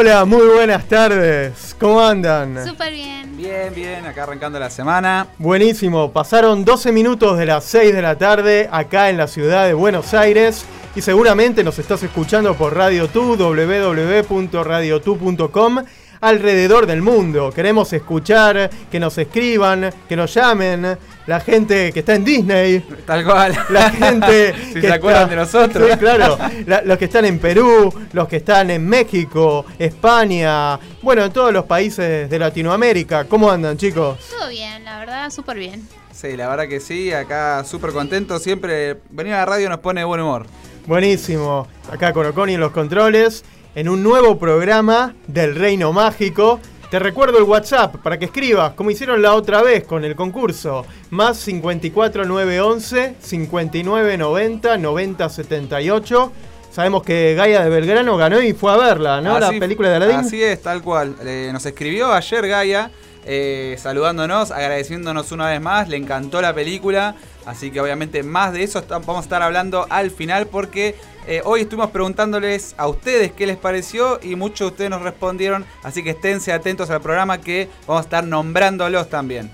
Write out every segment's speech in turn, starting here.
Hola, muy buenas tardes. ¿Cómo andan? Súper bien. Bien, bien, acá arrancando la semana. Buenísimo, pasaron 12 minutos de las 6 de la tarde acá en la ciudad de Buenos Aires y seguramente nos estás escuchando por Radio Tu, www.radiotu.com alrededor del mundo. Queremos escuchar, que nos escriban, que nos llamen, la gente que está en Disney. Tal cual. La gente si que se acuerdan está- de nosotros. Sí, claro. La- los que están en Perú, los que están en México, España, bueno, en todos los países de Latinoamérica. ¿Cómo andan, chicos? Todo bien, la verdad, súper bien. Sí, la verdad que sí, acá súper contento. Siempre venir a la radio nos pone de buen humor. Buenísimo. Acá con Oconi en los controles, en un nuevo programa del Reino Mágico. Te recuerdo el WhatsApp para que escribas, como hicieron la otra vez con el concurso. Más 54 911 59 90 90 78. Sabemos que Gaia de Belgrano ganó y fue a verla, ¿no? Así- la película de Aladdin. Así es, tal cual. Eh, nos escribió ayer Gaia, eh, saludándonos, agradeciéndonos una vez más. Le encantó la película. Así que obviamente más de eso vamos a estar hablando al final porque eh, hoy estuvimos preguntándoles a ustedes qué les pareció y muchos de ustedes nos respondieron. Así que esténse atentos al programa que vamos a estar nombrándolos también.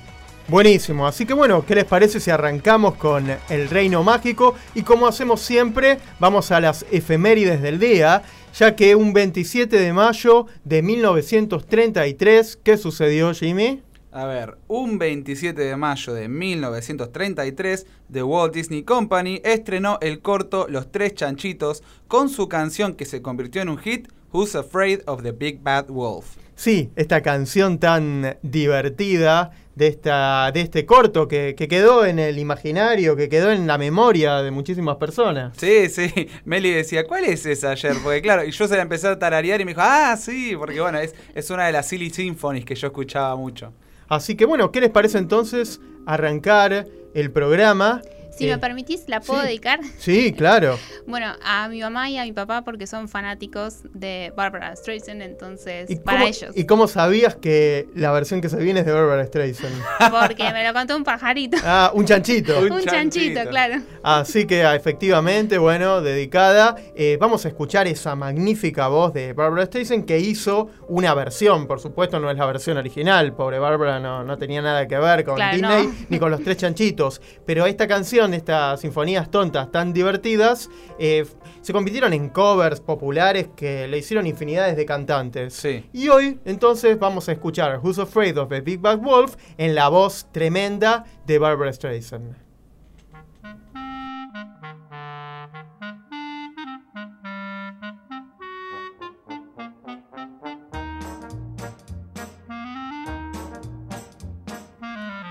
Buenísimo, así que bueno, ¿qué les parece si arrancamos con el reino mágico? Y como hacemos siempre, vamos a las efemérides del día, ya que un 27 de mayo de 1933, ¿qué sucedió Jimmy? A ver, un 27 de mayo de 1933, The Walt Disney Company estrenó el corto Los Tres Chanchitos con su canción que se convirtió en un hit, Who's Afraid of the Big Bad Wolf. Sí, esta canción tan divertida de, esta, de este corto que, que quedó en el imaginario, que quedó en la memoria de muchísimas personas. Sí, sí, Meli decía, ¿cuál es esa ayer? Porque claro, y yo se la empecé a tararear y me dijo, ah, sí, porque bueno, es, es una de las Silly Symphonies que yo escuchaba mucho. Así que bueno, ¿qué les parece entonces arrancar el programa? Si Eh, me permitís, ¿la puedo sí. dedicar? Sí, claro. Bueno, a mi mamá y a mi papá porque son fanáticos de Barbara Streisand, entonces ¿Y para cómo, ellos. ¿Y cómo sabías que la versión que se viene es de Barbara Streisand? Porque me lo contó un pajarito. Ah, un chanchito. Un un chanchito, chanchito. claro. Así que ah, efectivamente, bueno, dedicada. Eh, vamos a escuchar esa magnífica voz de Barbara Streisand que hizo una versión. Por supuesto, no es la versión original. Pobre Barbara no, no tenía nada que ver con Claro, Disney no. ni con los tres chanchitos. Pero esta canción, estas sinfonías tontas tan divertidas, eh, se convirtieron en covers populares que le hicieron infinidades de cantantes. Sí. Y hoy, entonces, vamos a escuchar Who's Afraid of the Big Bad Wolf en la voz tremenda de Barbara Streisand.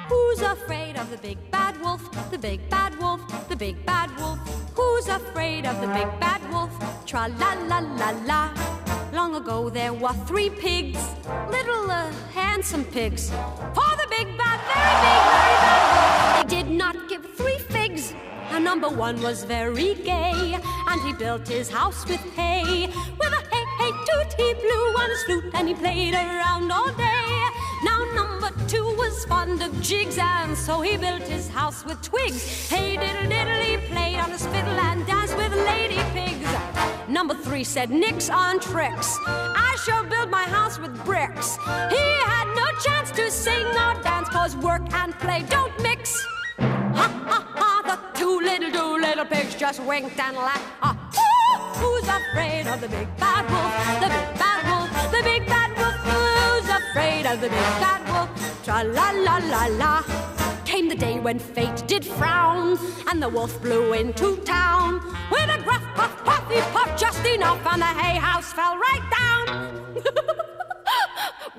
Who's afraid of the big the big bad wolf? Tra la la la la. Long ago there were three pigs, little uh, handsome pigs. For the big bad, very big, very bad wolf, they did not give three figs. Now number one was very gay, and he built his house with hay. With a hey hey toot he blew on his flute, and he played around all day. Now number two was fond of jigs, and so he built his house with twigs. Hey diddle diddle, he played on his fiddle and lady pigs. Number three said nix on tricks. I shall build my house with bricks. He had no chance to sing or dance, cause work and play don't mix. Ha ha ha, the two little, two little pigs just winked and laughed. Ooh, who's afraid of the big bad wolf? The big bad wolf, the big bad wolf. Who's afraid of the big bad wolf? Tra la la la la. Came the day when fate did frown, and the wolf blew into town. With a gruff puff puff, he puffed just enough, and the hay house fell right down.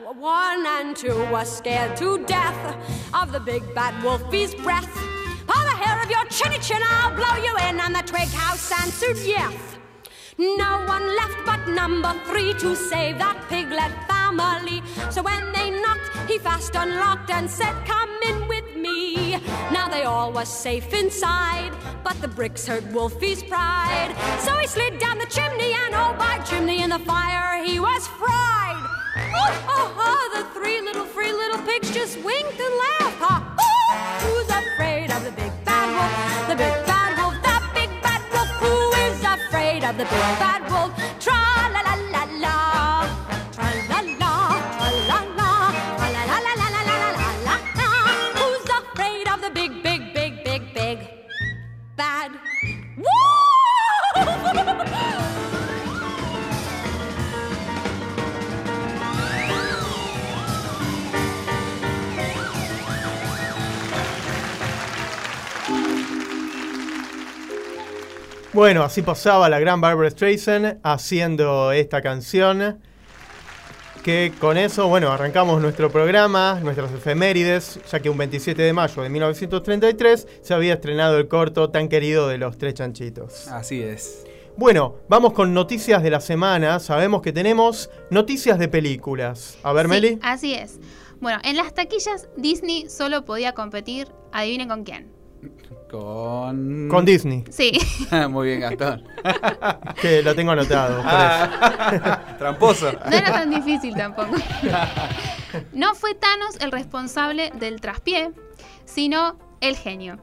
One and two were scared to death of the big bad wolfie's breath. By the hair of your chinny chin, I'll blow you in, and the twig house answered yes. No one left but number three to save that piglet family. So when they knocked, he fast unlocked and said, Come in with me. Now they all was safe inside, but the bricks hurt Wolfie's pride. So he slid down the chimney, and oh, by chimney in the fire, he was fried. Oh, oh, oh, the three little free little pigs just winked and laughed. Ha, who's afraid of the big bad wolf? The big of the big bad wolf? Tra Bueno, así pasaba la gran Barbara Streisand haciendo esta canción. Que con eso, bueno, arrancamos nuestro programa, nuestras efemérides, ya que un 27 de mayo de 1933 se había estrenado el corto tan querido de los tres chanchitos. Así es. Bueno, vamos con noticias de la semana. Sabemos que tenemos noticias de películas. A ver, Sí, Meli. Así es. Bueno, en las taquillas Disney solo podía competir, adivinen con quién. Con. Con Disney, Sí, Muy bien, Gastón. que lo tengo anotado. por eso. Ah, Tramposo. no era tan difícil tampoco. No fue Thanos el responsable del traspié, sino el genio.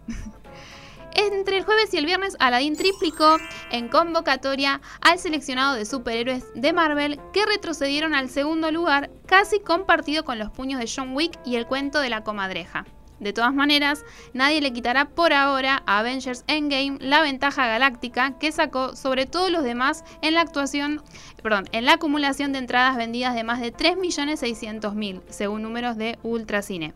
Entre el jueves y el viernes, Aladdin triplicó en convocatoria al seleccionado de superhéroes de Marvel que retrocedieron al segundo lugar, casi compartido con los puños de John Wick y el cuento de la comadreja. De todas maneras, nadie le quitará por ahora a Avengers Endgame la ventaja galáctica que sacó sobre todos los demás en la actuación, perdón, en la acumulación de entradas vendidas de más de 3.600.000, según números de Ultracine.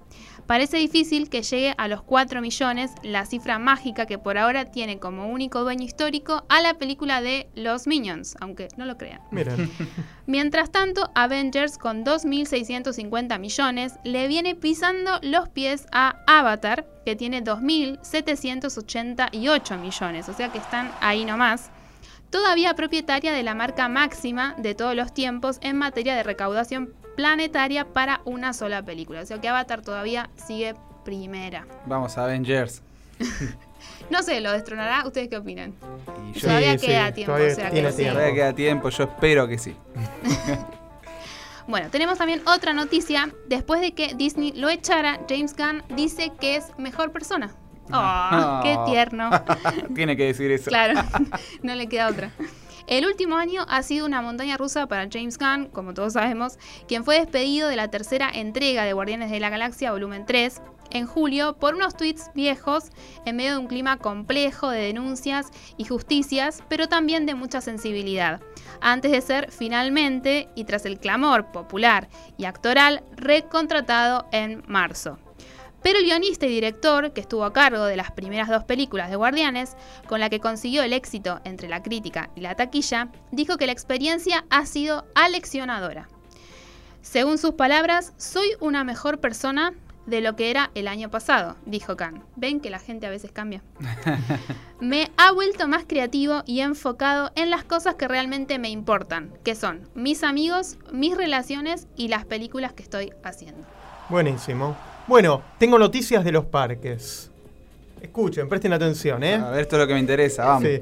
Parece difícil que llegue a los 4 millones, la cifra mágica que por ahora tiene como único dueño histórico a la película de Los Minions, aunque no lo crean. Miren, Mientras tanto, Avengers con 2.650 millones le viene pisando los pies a Avatar, que tiene 2.788 millones, o sea que están ahí nomás. Todavía propietaria de la marca máxima de todos los tiempos en materia de recaudación planetaria para una sola película. O sea que Avatar todavía sigue primera. Vamos a Avengers. No sé, ¿lo destronará? ¿Ustedes qué opinan? Y yo Todavía sí, queda sí, tiempo, todavía o sea tiene que sí. tiempo. todavía queda tiempo, yo espero que sí. Bueno, tenemos también otra noticia. Después de que Disney lo echara, James Gunn dice que es mejor persona. ¡Oh, qué tierno! Tiene que decir eso. Claro, no le queda otra. El último año ha sido una montaña rusa para James Gunn, como todos sabemos, quien fue despedido de la tercera entrega de Guardianes de la Galaxia Volumen 3 en julio por unos tweets viejos en medio de un clima complejo de denuncias y justicias, pero también de mucha sensibilidad, antes de ser finalmente, y tras el clamor popular y actoral, recontratado en marzo. Pero el guionista y director, que estuvo a cargo de las primeras dos películas de Guardianes, con la que consiguió el éxito entre la crítica y la taquilla, dijo que la experiencia ha sido aleccionadora. Según sus palabras, soy una mejor persona de lo que era el año pasado, dijo Khan. ¿Ven que la gente a veces cambia? Me ha vuelto más creativo y enfocado en las cosas que realmente me importan, que son mis amigos, mis relaciones y las películas que estoy haciendo. buenísimo. Bueno, tengo noticias de los parques. Escuchen, presten atención, ¿eh? A ver, esto es lo que me interesa, vamos. Sí.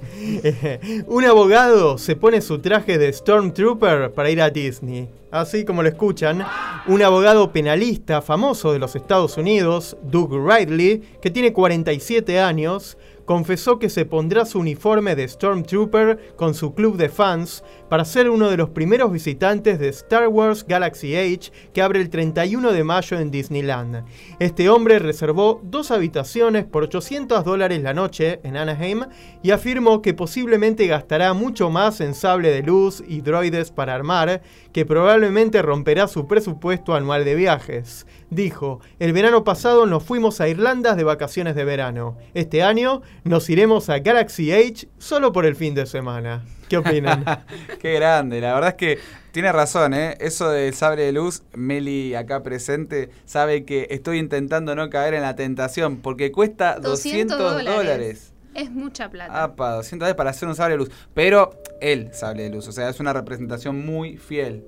Un abogado se pone su traje de Stormtrooper para ir a Disney. Así como lo escuchan, un abogado penalista famoso de los Estados Unidos, Doug Ridley, que tiene 47 años, confesó que se pondrá su uniforme de Stormtrooper con su club de fans para ser uno de los primeros visitantes de Star Wars Galaxy Age que abre el 31 de mayo en Disneyland. Este hombre reservó dos habitaciones por 800 dólares la noche en Anaheim y afirmó que posiblemente gastará mucho más en sable de luz y droides para armar, que probablemente romperá su presupuesto anual de viajes. Dijo, el verano pasado nos fuimos a Irlanda de vacaciones de verano. Este año nos iremos a Galaxy Age solo por el fin de semana. ¿Qué opinan? Qué grande, la verdad es que tiene razón, ¿eh? Eso del sable de luz, Meli acá presente sabe que estoy intentando no caer en la tentación porque cuesta 200, dólares. Es mucha plata. Apa, 200 dólares para hacer un sable de luz. Pero el sable de luz, o sea, es una representación muy fiel.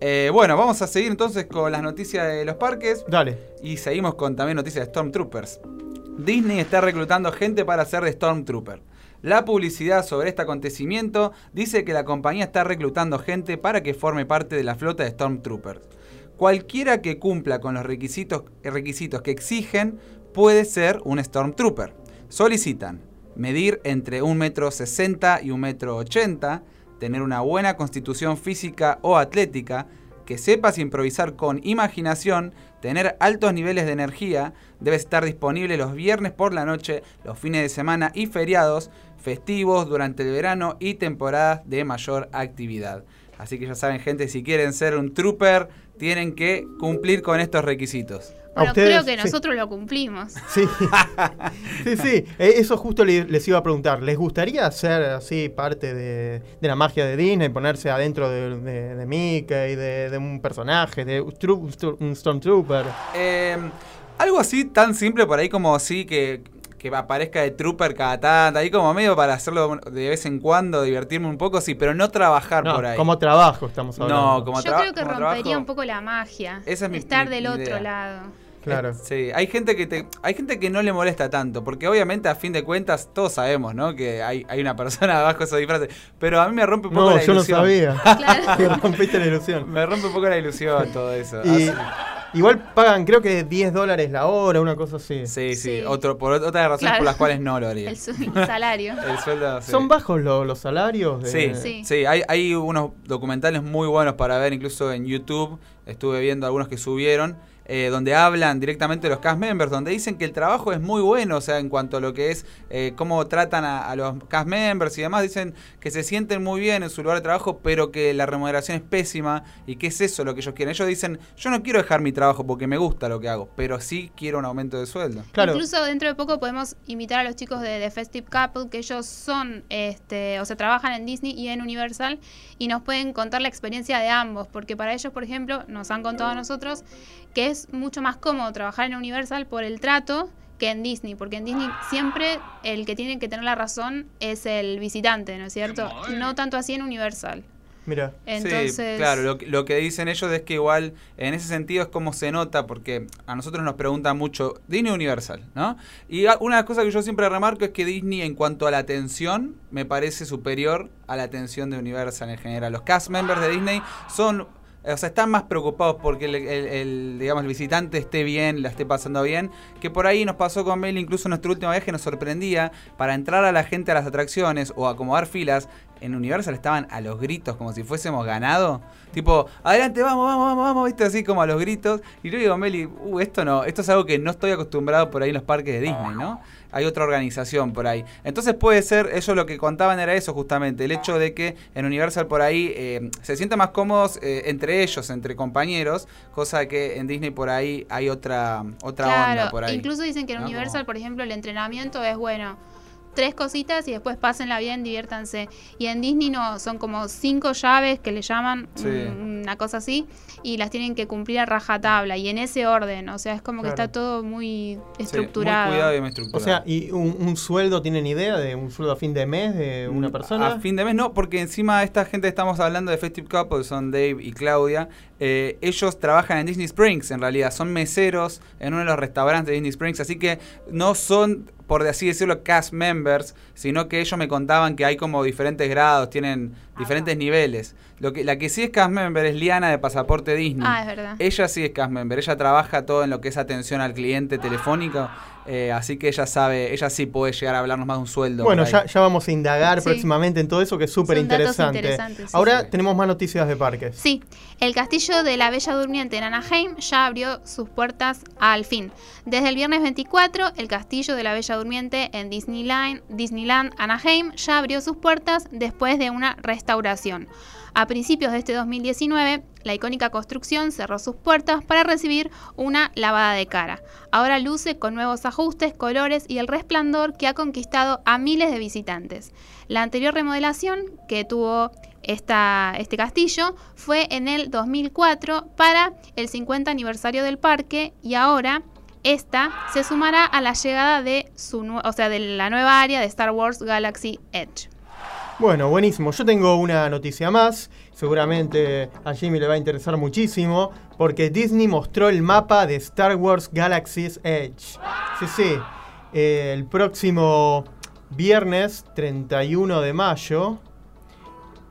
Eh, bueno, vamos a seguir entonces con las noticias de los parques Dale. y seguimos con también noticias de Stormtroopers. Disney está reclutando gente para ser de Stormtrooper. La publicidad sobre este acontecimiento dice que la compañía está reclutando gente para que forme parte de la flota de Stormtroopers. Cualquiera que cumpla con los requisitos, requisitos que exigen puede ser un Stormtrooper. Solicitan medir entre 1,60 m y 1,80 m, tener una buena constitución física o atlética, que sepas improvisar con imaginación, tener altos niveles de energía, debes estar disponible los viernes por la noche, los fines de semana y feriados, festivos durante el verano y temporadas de mayor actividad. Así que ya saben gente, si quieren ser un trooper, tienen que cumplir con estos requisitos. Bueno, ustedes, creo que sí. nosotros lo cumplimos. Sí, sí, sí. Eh, Eso justo le- les iba a preguntar. ¿Les gustaría ser así parte de, de la magia de Disney, ponerse adentro de, de, de Mickey, de, de un personaje, de un Stormtrooper? Eh, algo así tan simple por ahí como así que, que aparezca de Trooper cada tanto, ahí como medio para hacerlo de vez en cuando, divertirme un poco, sí, pero no trabajar No, por ahí. como trabajo estamos hablando. No, como Yo traba- creo que rompería trabajo- un poco la magia. Esa es mi- estar mi- del mi otro idea. lado. Claro. Sí, hay gente que te, hay gente que no le molesta tanto, porque obviamente a fin de cuentas todos sabemos, ¿no? Que hay, hay una persona abajo de esos disfraces, pero a mí me rompe un poco No, la yo no ilusión. sabía. Claro. Me rompiste la ilusión. Me rompe un poco la ilusión todo eso. Y Así- igual pagan, creo que 10 dólares la hora, una cosa así. sí, sí, Sí. Otro, por otras razones Claro. por las cuales no lo haría. El, salario. El sueldo, sí. ¿Son bajos lo- los salarios? de- Sí, Sí. sí, hay, hay unos documentales muy buenos para ver, incluso en YouTube. Estuve viendo algunos que subieron, eh, donde hablan directamente de los cast members, donde dicen que el trabajo es muy bueno, o sea, en cuanto a lo que es eh, cómo tratan a, a los cast members y demás, dicen que se sienten muy bien en su lugar de trabajo, pero que la remuneración es pésima y que es eso lo que ellos quieren. Ellos dicen, yo no quiero dejar mi trabajo porque me gusta lo que hago, pero sí quiero un aumento de sueldo. Claro. Incluso dentro de poco podemos invitar a los chicos de The Festive Couple, que ellos son, este, o sea, trabajan en Disney y en Universal, y nos pueden contar la experiencia de ambos, porque para ellos, por ejemplo, nos han contado a nosotros que es mucho más cómodo trabajar en Universal por el trato que en Disney, porque en Disney siempre el que tiene que tener la razón es el visitante, ¿no es cierto? No tanto así en Universal. Mira. Entonces, Sí, claro, lo, que- lo que dicen ellos es que igual en ese sentido es como se nota, porque a nosotros nos preguntan mucho Disney Universal, ¿no? Y una cosa que yo siempre remarco es que Disney en cuanto a la atención me parece superior a la atención de Universal en general. Los cast members de Disney son... O sea, están más preocupados porque el, digamos, el visitante esté bien, la esté pasando bien, que por ahí nos pasó con Mel, incluso en nuestro último viaje nos sorprendía, para entrar a la gente a las atracciones o acomodar filas, en Universal estaban a los gritos, como si fuésemos ganado. Tipo, adelante, vamos, vamos, vamos, vamos, viste, así como a los gritos. Y yo digo, Meli, uh, esto no, esto es algo que no estoy acostumbrado por ahí en los parques de Disney, ¿no? Hay otra organización por ahí. Entonces puede ser, ellos lo que contaban era eso justamente, el hecho de que en Universal por ahí eh, se sienten más cómodos eh, entre ellos, entre compañeros, cosa que en Disney por ahí hay otra, otra Claro, onda por ahí. incluso dicen que en ¿no? Universal, por ejemplo, el entrenamiento es bueno. Tres cositas y después pásenla bien, diviértanse. Y en Disney no, son como cinco llaves que le llaman, Sí. un- una cosa así, y las tienen que cumplir a rajatabla y en ese orden. O sea, es como que está todo muy Sí, estructurado. muy cuidado y muy O estructurado. sea, ¿y un, un sueldo tienen idea de un sueldo a fin de mes de una Mm, persona? A fin de mes no, porque encima esta gente estamos hablando de Festive Couple, son Dave y Claudia. eh, ellos trabajan en Disney Springs, en realidad, son meseros en uno de los restaurantes de Disney Springs, así que no son, por así decirlo, cast members, sino que ellos me contaban que hay como diferentes grados, tienen diferentes niveles. Lo que, la que sí es cast member es Liana de Pasaporte Disney. Ah, es verdad. Ella sí es cast member, ella trabaja todo en lo que es atención al cliente telefónico, eh, así que ella sabe, ella sí puede llegar a hablarnos más de un sueldo. Bueno, ya, ya vamos a indagar Sí. próximamente en todo eso que es súper interesante. sí, Ahora sí. tenemos más noticias de parques. Sí, el castillo de la Bella Durmiente en Anaheim ya abrió sus puertas al fin. Desde el viernes 24, el castillo de la Bella Durmiente en Disneyland, Disneyland Anaheim ya abrió sus puertas después de una restauración. A principios de este 2019, la icónica construcción cerró sus puertas para recibir una lavada de cara. Ahora luce con nuevos ajustes, colores y el resplandor que ha conquistado a miles de visitantes. La anterior remodelación que tuvo esta, este castillo fue en el 2004 para el 50 aniversario del parque y ahora esta se sumará a la llegada de, su, o sea, de la nueva área de Star Wars Galaxy Edge. Bueno, buenísimo. Yo tengo una noticia más. Seguramente a Jimmy le va a interesar muchísimo. Porque Disney mostró el mapa de Star Wars Galaxy's Edge. Sí, sí. Eh, el próximo viernes 31 de mayo.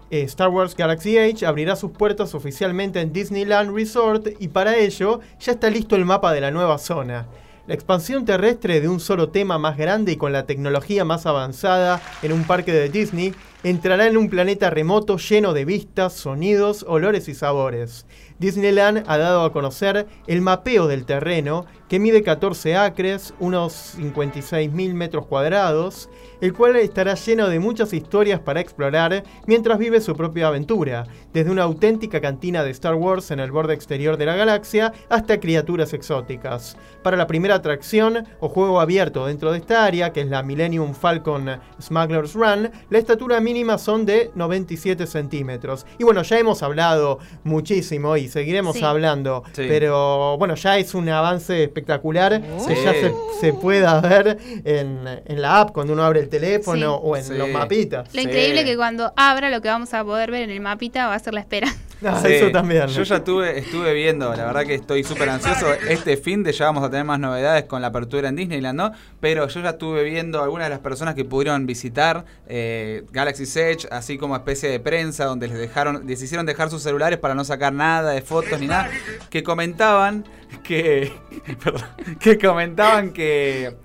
eh, Star Wars Galaxy Edge abrirá sus puertas oficialmente en Disneyland Resort y para ello ya está listo el mapa de la nueva zona. La expansión terrestre de un solo tema más grande y con la tecnología más avanzada en un parque de Disney entrará en un planeta remoto lleno de vistas, sonidos, olores y sabores. Disneyland ha dado a conocer el mapeo del terreno, que mide 14 acres, unos 56.000 metros cuadrados, el cual estará lleno de muchas historias para explorar mientras vive su propia aventura, desde una auténtica cantina de Star Wars en el borde exterior de la galaxia hasta criaturas exóticas. Para la primera atracción o juego abierto dentro de esta área, que es la Millennium Falcon Smuggler's Run, la estatura mínima son de 97 centímetros. Y bueno, ya hemos hablado muchísimo y seguiremos Sí. hablando, Sí. pero bueno, ya es un avance espectacular que ya se, se pueda ver en, en la app cuando uno abre el teléfono Sí. o en Sí. los mapitas. Lo Sí. increíble que cuando abra lo que vamos a poder ver en el mapita va a ser la espera. Ah, Sí, eso también. Yo ya tuve, estuve viendo, la verdad que estoy súper ansioso. Este fin de ya vamos a tener más novedades con la apertura en Disneyland, ¿no? Pero yo ya estuve viendo algunas de las personas que pudieron visitar eh, Galaxy's Edge, así como especie de prensa, donde les dejaron, les hicieron dejar sus celulares para no sacar nada de fotos ni nada, que comentaban que. perdón, que comentaban que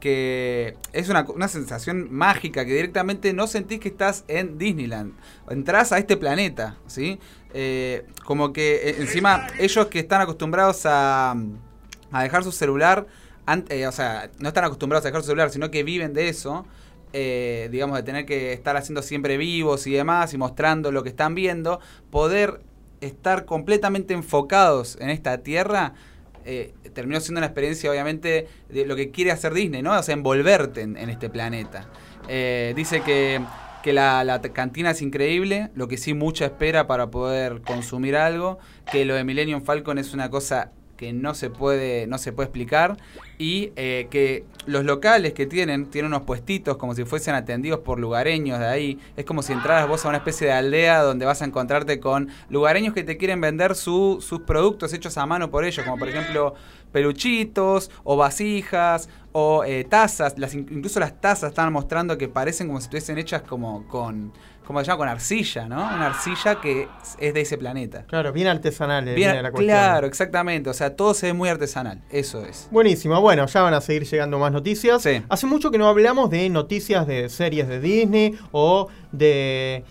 que es una, una sensación mágica, que directamente no sentís que estás en Disneyland. Entrás a este planeta, ¿sí? Eh, como que eh, encima ellos que están acostumbrados a, a dejar su celular, ant- eh, o sea, no están acostumbrados a dejar su celular, sino que viven de eso, eh, digamos, de tener que estar haciendo siempre vivos y demás y mostrando lo que están viendo, poder estar completamente enfocados en esta tierra eh, terminó siendo una experiencia, obviamente, de lo que quiere hacer Disney, ¿no? O sea, envolverte en, este planeta. Eh, dice que, que la, la cantina es increíble, lo que sí mucha espera para poder consumir algo, que lo de Millennium Falcon es una cosa que no se puede no se puede explicar y eh, que los locales que tienen tienen unos puestitos como si fuesen atendidos por lugareños de ahí. Es como si entraras vos a una especie de aldea donde vas a encontrarte con lugareños que te quieren vender su- sus productos hechos a mano por ellos como por ejemplo peluchitos o vasijas o eh, tazas. Las in- incluso las tazas están mostrando que parecen como si estuviesen hechas como con como se llama con arcilla no una arcilla que es de ese planeta Claro, bien artesanal. Bien, viene la cuestión. claro, exactamente. O sea, todo se ve muy artesanal. Eso es. Buenísimo, bueno, ya van a seguir llegando más noticias. Sí. Hace mucho que no hablamos de noticias de series de Disney o de,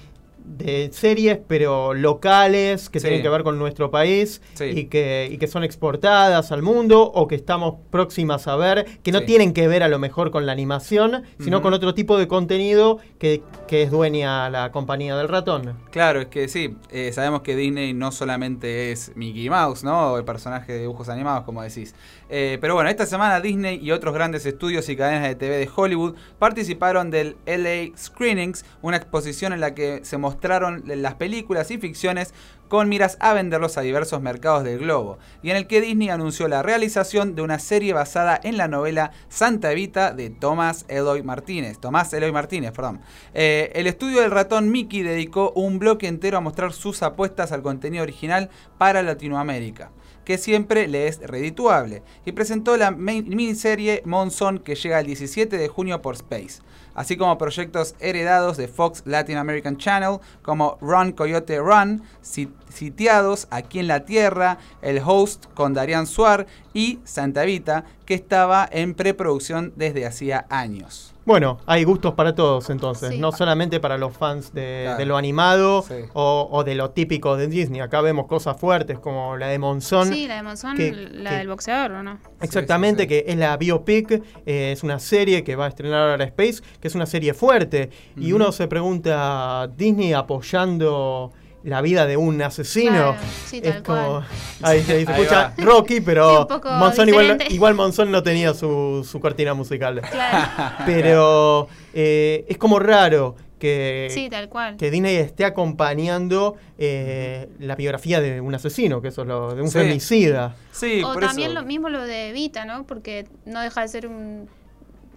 de series, pero locales, que Sí. tienen que ver con nuestro país Sí. y, que, y que son exportadas al mundo o que estamos próximas a ver, que no Sí. tienen que ver a lo mejor con la animación, sino con otro tipo de contenido que, que es dueña la compañía del ratón. Claro, es que sí, eh, sabemos que Disney no solamente es Mickey Mouse, ¿no? O el personaje de dibujos animados, como decís. Eh, pero bueno, esta semana Disney y otros grandes estudios y cadenas de TV de Hollywood participaron del LA Screenings, una exposición en la que se mostraron las películas y ficciones con miras a venderlos a diversos mercados del globo, y en el que Disney anunció la realización de una serie basada en la novela Santa Evita de Tomás Eloy Martínez. Tomás Eloy Martínez, perdón. Eh, el estudio del ratón Mickey dedicó un bloque entero a mostrar sus apuestas al contenido original para Latinoamérica que siempre le es redituable, y presentó la miniserie Monzón que llega el 17 de junio por Space, así como proyectos heredados de Fox Latin American Channel como Run Coyote Run, si- sitiados aquí en la Tierra, El Host con Darian Suar y Santa Evita, que estaba en preproducción desde hacía años. Bueno, hay gustos para todos entonces, Sí. no solamente para los fans de, Claro. de lo animado Sí. o, o de lo típico de Disney. Acá vemos cosas fuertes como la de Monzón. Sí, la de Monzón, que- la que- del boxeador, ¿o no? Exactamente, Sí, sí, sí. que es la biopic, eh, es una serie que va a estrenar ahora Space, que es una serie fuerte. Y uno se pregunta, ¿Disney apoyando la vida de un asesino? Claro, sí, es tal como... cual. Ahí se, se Ahí escucha va. Rocky, Sí, pero poco Monzón igual, diferente. igual Monzón no tenía su, su cortina musical. Claro. Pero eh, es como raro que, Sí, tal cual. que Disney esté acompañando eh, la biografía de un asesino, que eso es lo de un Sí. femicida. Sí, o por también eso. lo mismo lo de Evita, ¿no? Porque no deja de ser un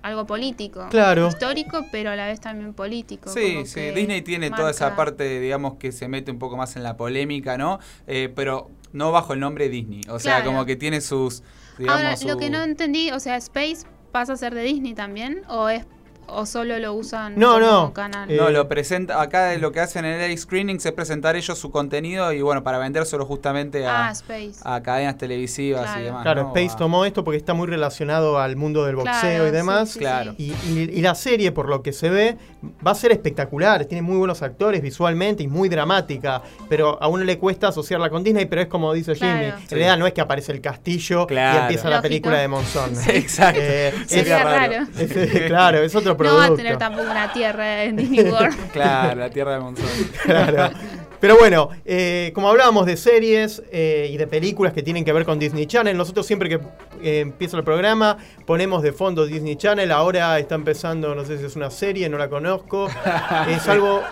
algo político. Claro. Histórico, pero a la vez también político. Sí, como sí, Disney tiene toda esa parte, digamos, que se mete un poco más en la polémica, ¿no? Eh, pero no bajo el nombre Disney. O sea, como que tiene sus, digamos, Ahora, lo que no entendí, o sea, Space pasa a ser de Disney también, o es o solo lo usan No, como no. canal? Eh, No, lo presenta, acá lo que hacen en el screenings es presentar ellos su contenido y bueno, para vendérselo justamente a, ah, Space. a cadenas televisivas Claro. y demás. Claro, ¿no? Space A- tomó esto porque está muy relacionado al mundo del boxeo Claro, y demás. sí, sí, Claro. sí. Y, y- y la serie, por lo que se ve, va a ser espectacular. Tiene muy buenos actores visualmente y muy dramática. Pero a uno le cuesta asociarla con Disney, pero es como dice Jimmy. Claro. En realidad no es que aparece el castillo Claro. y empieza la película de Monzón. Exacto. Eh, Sería es- raro. es- claro, es otro No va a tener tampoco una tierra en Disney World. Claro, la tierra de Monzón. Claro. Pero bueno, eh, como hablábamos de series eh, y de películas que tienen que ver con Disney Channel, nosotros siempre que eh, empieza el programa ponemos de fondo Disney Channel. Ahora está empezando, no sé si es una serie, no la conozco. Es algo,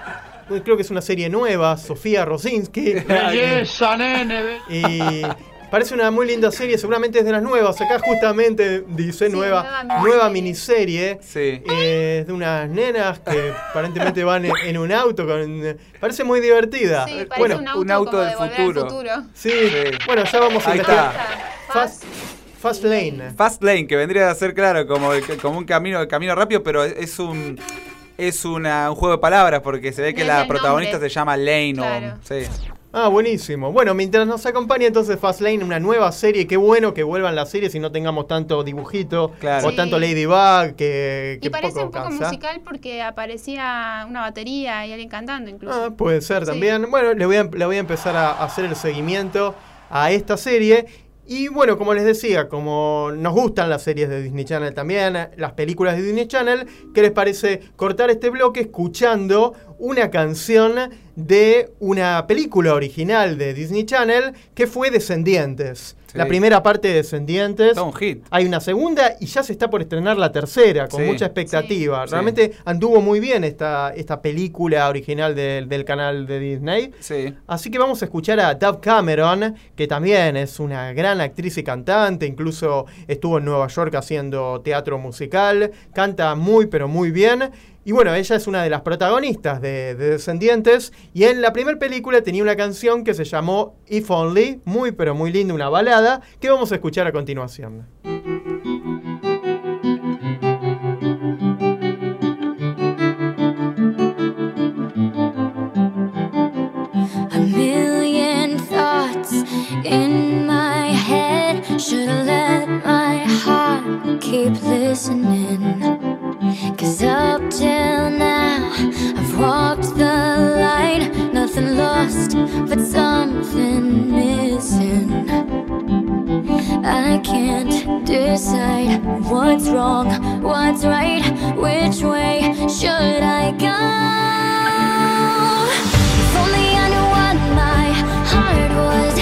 creo que es una serie nueva, Sofía Rosinski. Belleza, nene. Y parece una muy linda serie, seguramente es de las nuevas. Acá justamente dice Sí, nueva, nueva nueva miniserie. Sí. eh, de unas nenas que aparentemente van en, en un auto. Con, parece muy divertida. Sí, parece bueno, un auto, un auto como del de futuro. sí, Sí. bueno, ya vamos a Ahí está. Fast, Fast Lane. Fast Lane, que vendría a ser, claro, como, como un camino, camino rápido, pero es un es una- un juego de palabras porque se ve que Desde la protagonista nombre. se llama Lane Claro. o sí. Ah, buenísimo. Bueno, mientras nos acompaña entonces Fast Lane, una nueva serie. Qué bueno que vuelvan las series y no tengamos tanto dibujito Claro. o Sí. tanto Ladybug que, que Y parece poco un poco cansa. musical porque aparecía una batería y alguien cantando incluso. Ah, puede ser Sí. también. Bueno, le voy, a, le voy a empezar a hacer el seguimiento a esta serie. Y bueno, como les decía, como nos gustan las series de Disney Channel también, las películas de Disney Channel, ¿qué les parece cortar este bloque escuchando una canción de una película original de Disney Channel que fue Descendientes? Sí. La primera parte de Descendientes. Hit. Hay una segunda y ya se está por estrenar la tercera, con Sí. mucha expectativa. Sí. Realmente anduvo muy bien esta, esta película original del- del canal de Disney. Sí. Así que vamos a escuchar a Dove Cameron, que también es una gran actriz y cantante, incluso estuvo en Nueva York haciendo teatro musical, canta muy pero muy bien. Y bueno, ella es una de las protagonistas de, de Descendientes y en la primera película tenía una canción que se llamó If Only, muy pero muy linda, una balada, que vamos a escuchar a continuación. A million thoughts in my head. Should've let my heart keep listening. But something missing. I can't decide what's wrong, what's right, which way should I go? If only I knew what my heart was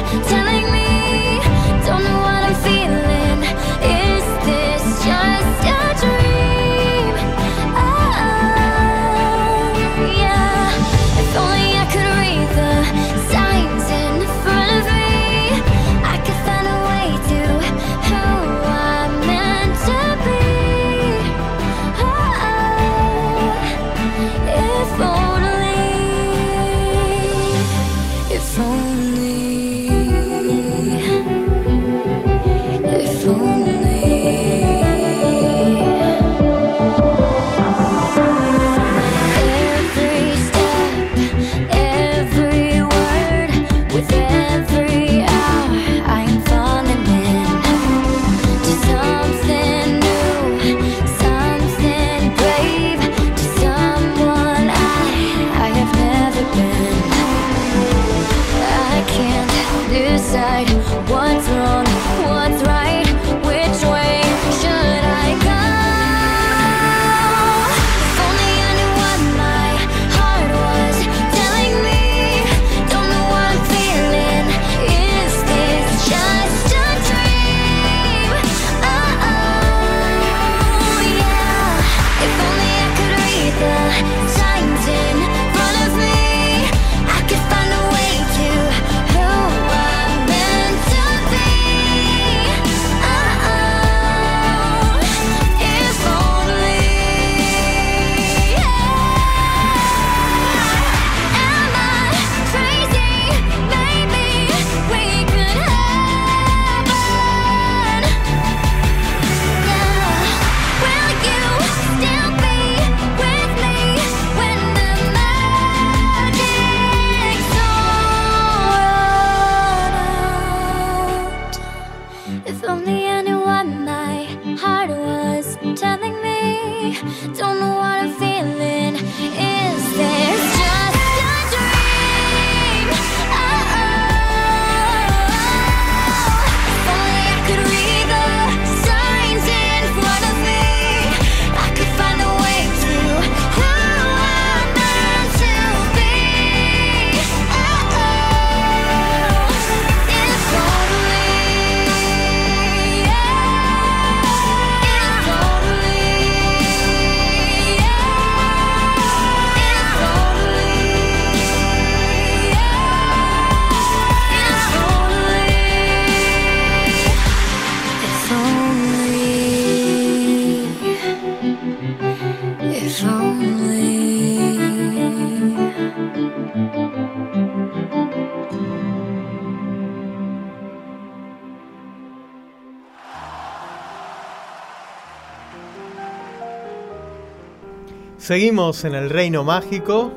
Seguimos en el reino mágico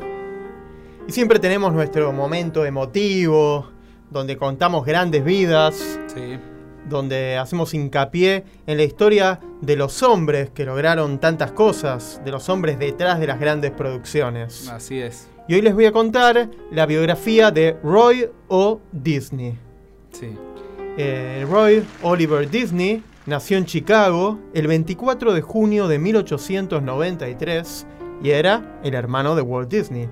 y siempre tenemos nuestro momento emotivo, donde contamos grandes vidas, Sí. donde hacemos hincapié en la historia de los hombres que lograron tantas cosas, de los hombres detrás de las grandes producciones. Así es. Y hoy les voy a contar la biografía de Roy O. Disney. Sí. Eh, Roy Oliver Disney nació en Chicago el 24 de junio de 1893 y era el hermano de Walt Disney,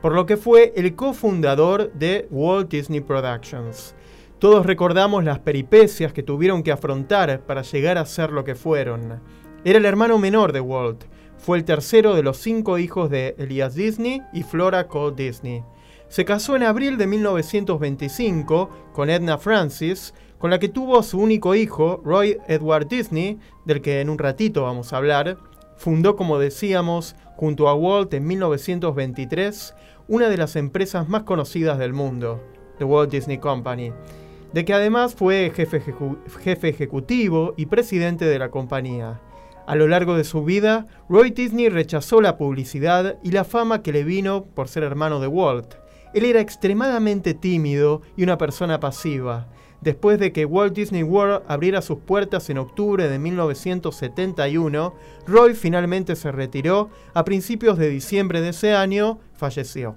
por lo que fue el cofundador de Walt Disney Productions. Todos recordamos las peripecias que tuvieron que afrontar para llegar a ser lo que fueron. Era el hermano menor de Walt, fue el tercero de los cinco hijos de Elias Disney y Flora Cole Disney. Se casó en abril de 1925 con Edna Francis, con la que tuvo su único hijo, Roy Edward Disney, del que en un ratito vamos a hablar. Fundó, como decíamos, junto a Walt en 1923, una de las empresas más conocidas del mundo, The Walt Disney Company, de que además fue jefe, ejecu- jefe ejecutivo y presidente de la compañía. A lo largo de su vida, Roy Disney rechazó la publicidad y la fama que le vino por ser hermano de Walt. Él era extremadamente tímido y una persona pasiva. Después de que Walt Disney World abriera sus puertas en octubre de 1971, Roy finalmente se retiró. A principios de diciembre de ese año, falleció.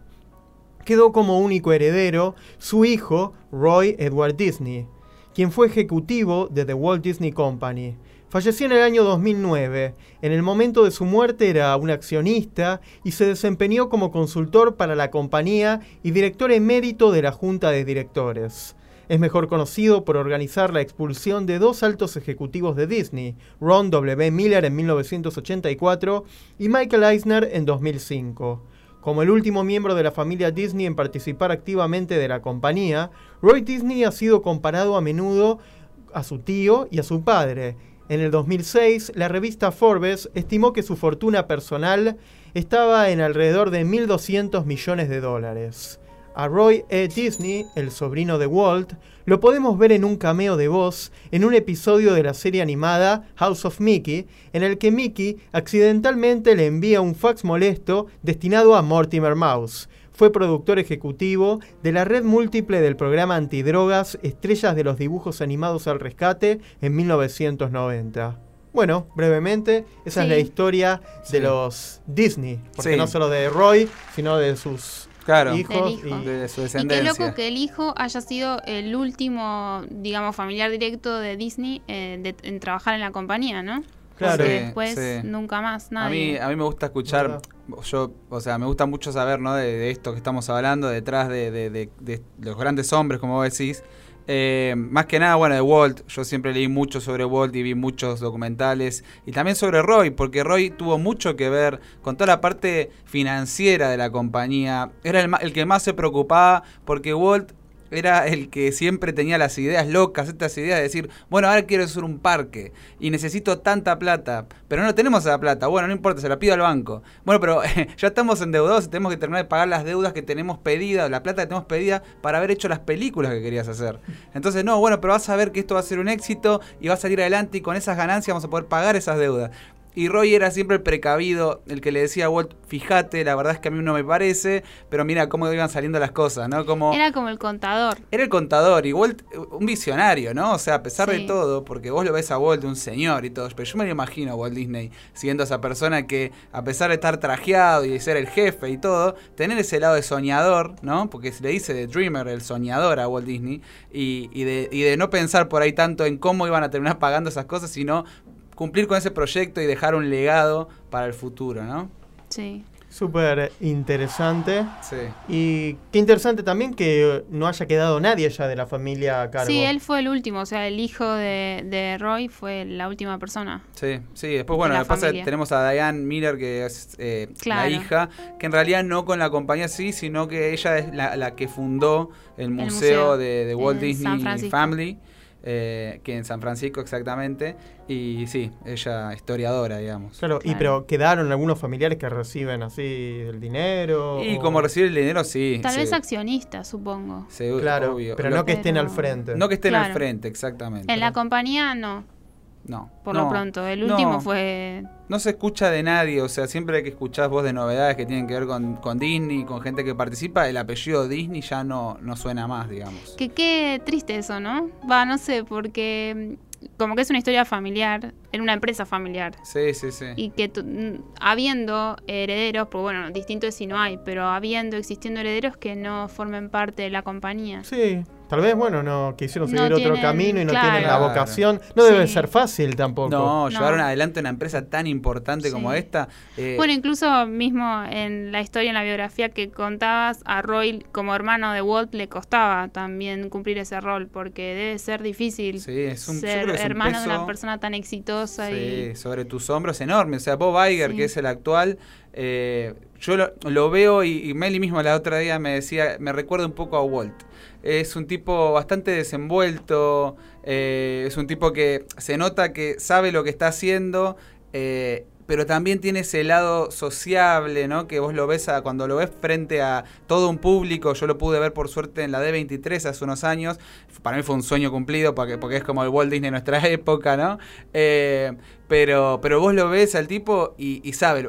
Quedó como único heredero su hijo, Roy Edward Disney, quien fue ejecutivo de The Walt Disney Company. Falleció en el año 2009. En el momento de su muerte era un accionista y se desempeñó como consultor para la compañía y director emérito de la junta de directores. Es mejor conocido por organizar la expulsión de dos altos ejecutivos de Disney, Ron W. Miller en 1984 y Michael Eisner en 2005. Como el último miembro de la familia Disney en participar activamente de la compañía, Roy Disney ha sido comparado a menudo a su tío y a su padre. En el 2006, la revista Forbes estimó que su fortuna personal estaba en alrededor de 1.200 millones de dólares. A Roy E. Disney, el sobrino de Walt, lo podemos ver en un cameo de voz en un episodio de la serie animada House of Mickey, en el que Mickey accidentalmente le envía un fax molesto destinado a Mortimer Mouse. Fue productor ejecutivo de la red múltiple del programa antidrogas Estrellas de los Dibujos Animados al Rescate en 1990. Bueno, brevemente, esa es la historia de Sí. los Disney, porque Sí. no solo de Roy, sino de sus Claro. hijos. Del hijo. y- De su Y qué descendencia. loco que el hijo haya sido el último, digamos, familiar directo de Disney eh, de- en trabajar en la compañía, ¿no? Claro. Porque Sí, después sí. nunca más A mí, nadie. a mí me gusta escuchar, Verdad. yo, o sea, me gusta mucho saber, ¿no? De, de esto que estamos hablando, detrás de, de- de- de los grandes hombres, como vos decís. Eh, más que nada, bueno, de Walt. Yo siempre leí mucho sobre Walt y vi muchos documentales. Y también sobre Roy, porque Roy tuvo mucho que ver con toda la parte financiera de la compañía. Era el, el que más se preocupaba porque Walt era el que siempre tenía las ideas locas, estas ideas de decir, bueno, ahora quiero hacer un parque y necesito tanta plata, pero no tenemos esa plata. Bueno, no importa, se la pido al banco. Bueno, pero ya estamos endeudados y tenemos que terminar de pagar las deudas que tenemos pedidas, la plata que tenemos pedida para haber hecho las películas que querías hacer. Entonces, no, bueno, pero vas a ver que esto va a ser un éxito y va a salir adelante y con esas ganancias vamos a poder pagar esas deudas. Y Roy era siempre el precavido, el que le decía a Walt, fíjate, la verdad es que a mí no me parece, pero mira cómo iban saliendo las cosas, ¿no? Como... Era como el contador. Era el contador y Walt un visionario, ¿no? O sea, a pesar de todo, porque vos lo ves a Walt un señor y todo, pero yo me lo imagino a Walt Disney siendo esa persona que, a pesar de estar trajeado y de ser el jefe y todo, tener ese lado de soñador, ¿no? Porque se le dice de Dreamer, el soñador a Walt Disney, y, y de, y de no pensar por ahí tanto en cómo iban a terminar pagando esas cosas, sino cumplir con ese proyecto y dejar un legado para el futuro, ¿no? Sí. Súper interesante. Sí. Y qué interesante también que no haya quedado nadie ya de la familia a cargo. Sí, él fue el último, o sea, el hijo de, de Roy fue la última persona. Sí, sí, después bueno, la después familia. tenemos a Diane Miller, que es eh, Claro. la hija, que en realidad no con la compañía sí, sino que ella es la, la que fundó el museo, museo de, de Walt Disney. Family, eh, que en San Francisco exactamente, y sí, ella historiadora, digamos. Claro, y pero quedaron algunos familiares que reciben así el dinero. Y o- como recibir el dinero, sí. Tal sí, vez accionista, supongo. sí, Claro, obvio. pero Lo- no que estén Pero- al frente. no que estén al frente, exactamente. En la compañía no, no, por no, lo pronto. El no. último fue... No se escucha de nadie, o sea, siempre que escuchás voz de novedades que tienen que ver con, con Disney, con gente que participa, el apellido Disney ya no, no suena más, digamos. Que qué triste eso, ¿no? Va, no sé, porque mm, como que es una historia familiar, en una empresa familiar. Sí, sí, sí. Y que mm, habiendo herederos, pues bueno, distinto es si no hay, pero habiendo, existiendo herederos que no formen parte de la compañía. Sí, tal vez, bueno, no quisieron No seguir otro tienen- camino y no claro. tienen la vocación. No debe Sí. ser fácil tampoco. No, No. llevaron adelante una empresa tan importante como esta. eh, Bueno, incluso mismo en la historia, en la biografía que contabas, a Roy como hermano de Walt le costaba también cumplir ese rol, porque debe ser difícil sí, es un, yo ser un hermano de una persona tan exitosa sí, y... sobre tus hombros enorme. O sea, Bob Iger, Sí. que es el actual, eh, yo lo, lo veo y, y Meli mismo la otra día me decía, me recuerda un poco a Walt. Es un tipo bastante desenvuelto, eh, es un tipo que se nota que sabe lo que está haciendo, eh, pero también tiene ese lado sociable, ¿no? Que vos lo ves a- cuando lo ves frente a todo un público. Yo lo pude ver por suerte en la D23 hace unos años. Para mí fue un sueño cumplido porque, porque es como el Walt Disney de nuestra época, ¿no? Eh, pero, pero vos lo ves al tipo y, y sabe,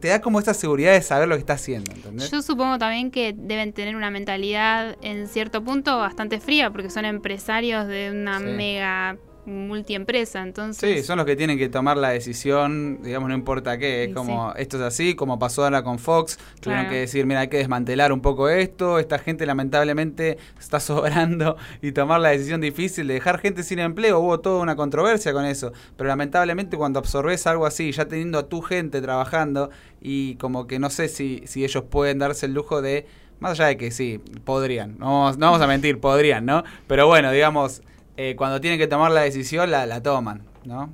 te da como esa seguridad de saber lo que está haciendo, ¿entendés? Yo supongo también que deben tener una mentalidad en cierto punto bastante fría, porque son empresarios de una Sí. mega multiempresa, entonces... Sí, son los que tienen que tomar la decisión, digamos, no importa qué, es Sí, como, esto es así, como pasó ahora con Fox, tuvieron Claro. que decir, mira, hay que desmantelar un poco esto, esta gente lamentablemente está sobrando y tomar la decisión difícil de dejar gente sin empleo, hubo toda una controversia con eso, pero lamentablemente cuando absorbes algo así, ya teniendo a tu gente trabajando y como que no sé si, si ellos pueden darse el lujo de... Más allá de que sí, podrían, no no vamos a mentir, podrían, ¿no? Pero bueno, digamos, eh, cuando tienen que tomar la decisión, la, la toman, ¿no?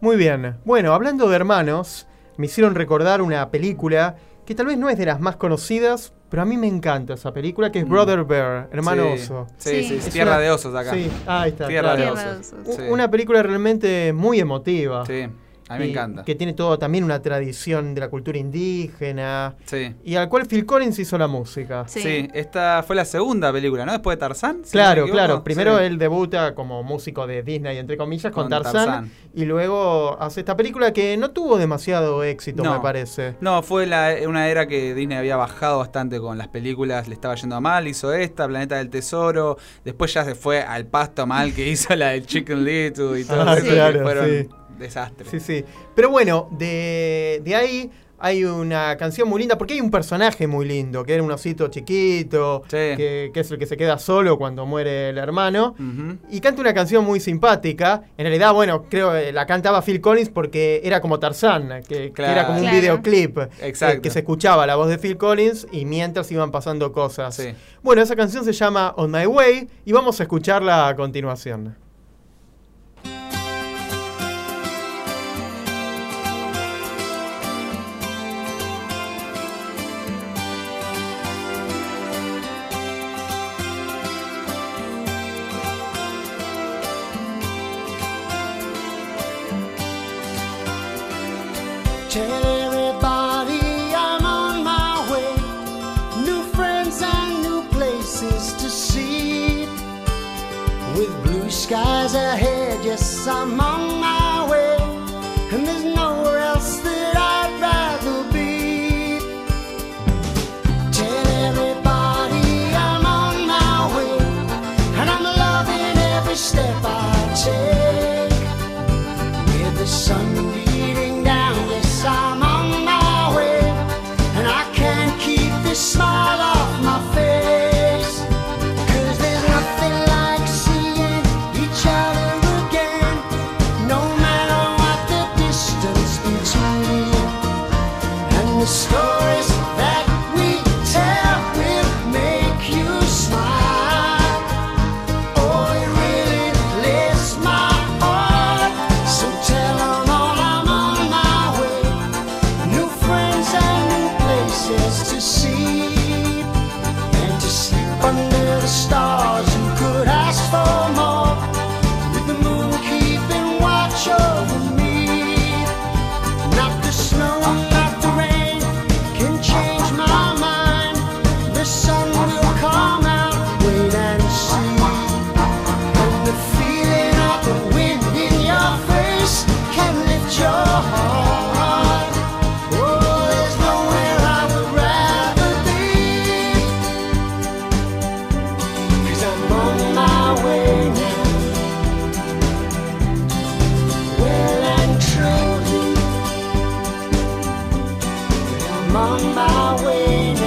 Muy bien. Bueno, hablando de hermanos, me hicieron recordar una película que tal vez no es de las más conocidas, pero a mí me encanta esa película, que es Brother Bear, Hermano Sí, Oso. Sí, Sí. tierra una- de osos acá. Sí, ahí está. Tierra claro. de osos. Sí. Una película realmente muy emotiva. Sí, a mí me encanta. Que tiene todo también una tradición de la cultura indígena. Sí. Y al cual Phil Collins hizo la música. Sí. Sí. esta fue la segunda película, ¿no? Después de Tarzán. si Claro, no claro. Primero Sí. él debuta como músico de Disney, entre comillas, con, Con Tarzán, Tarzán. Y luego hace esta película que no tuvo demasiado éxito, No. me parece. No, fue la- una era que Disney había bajado bastante con las películas, le estaba yendo mal, hizo esta, Planeta del Tesoro, después ya se fue al pasto mal que hizo la del Chicken Little y todo Ah, eso, que claro, fueron sí. desastres. Sí, sí. Pero bueno, de, de ahí hay una canción muy linda, porque hay un personaje muy lindo, que era un osito chiquito, Sí. que, que es el que se queda solo cuando muere el hermano. Y canta una canción muy simpática. En realidad, bueno, creo que la cantaba Phil Collins porque era como Tarzán, que, era como un Claro. videoclip. Exacto. eh, que se escuchaba la voz de Phil Collins y mientras iban pasando cosas. Sí. Bueno, esa canción se llama On My Way y vamos a escucharla a continuación. Skies ahead, yes, I'm on my way. I'm on my way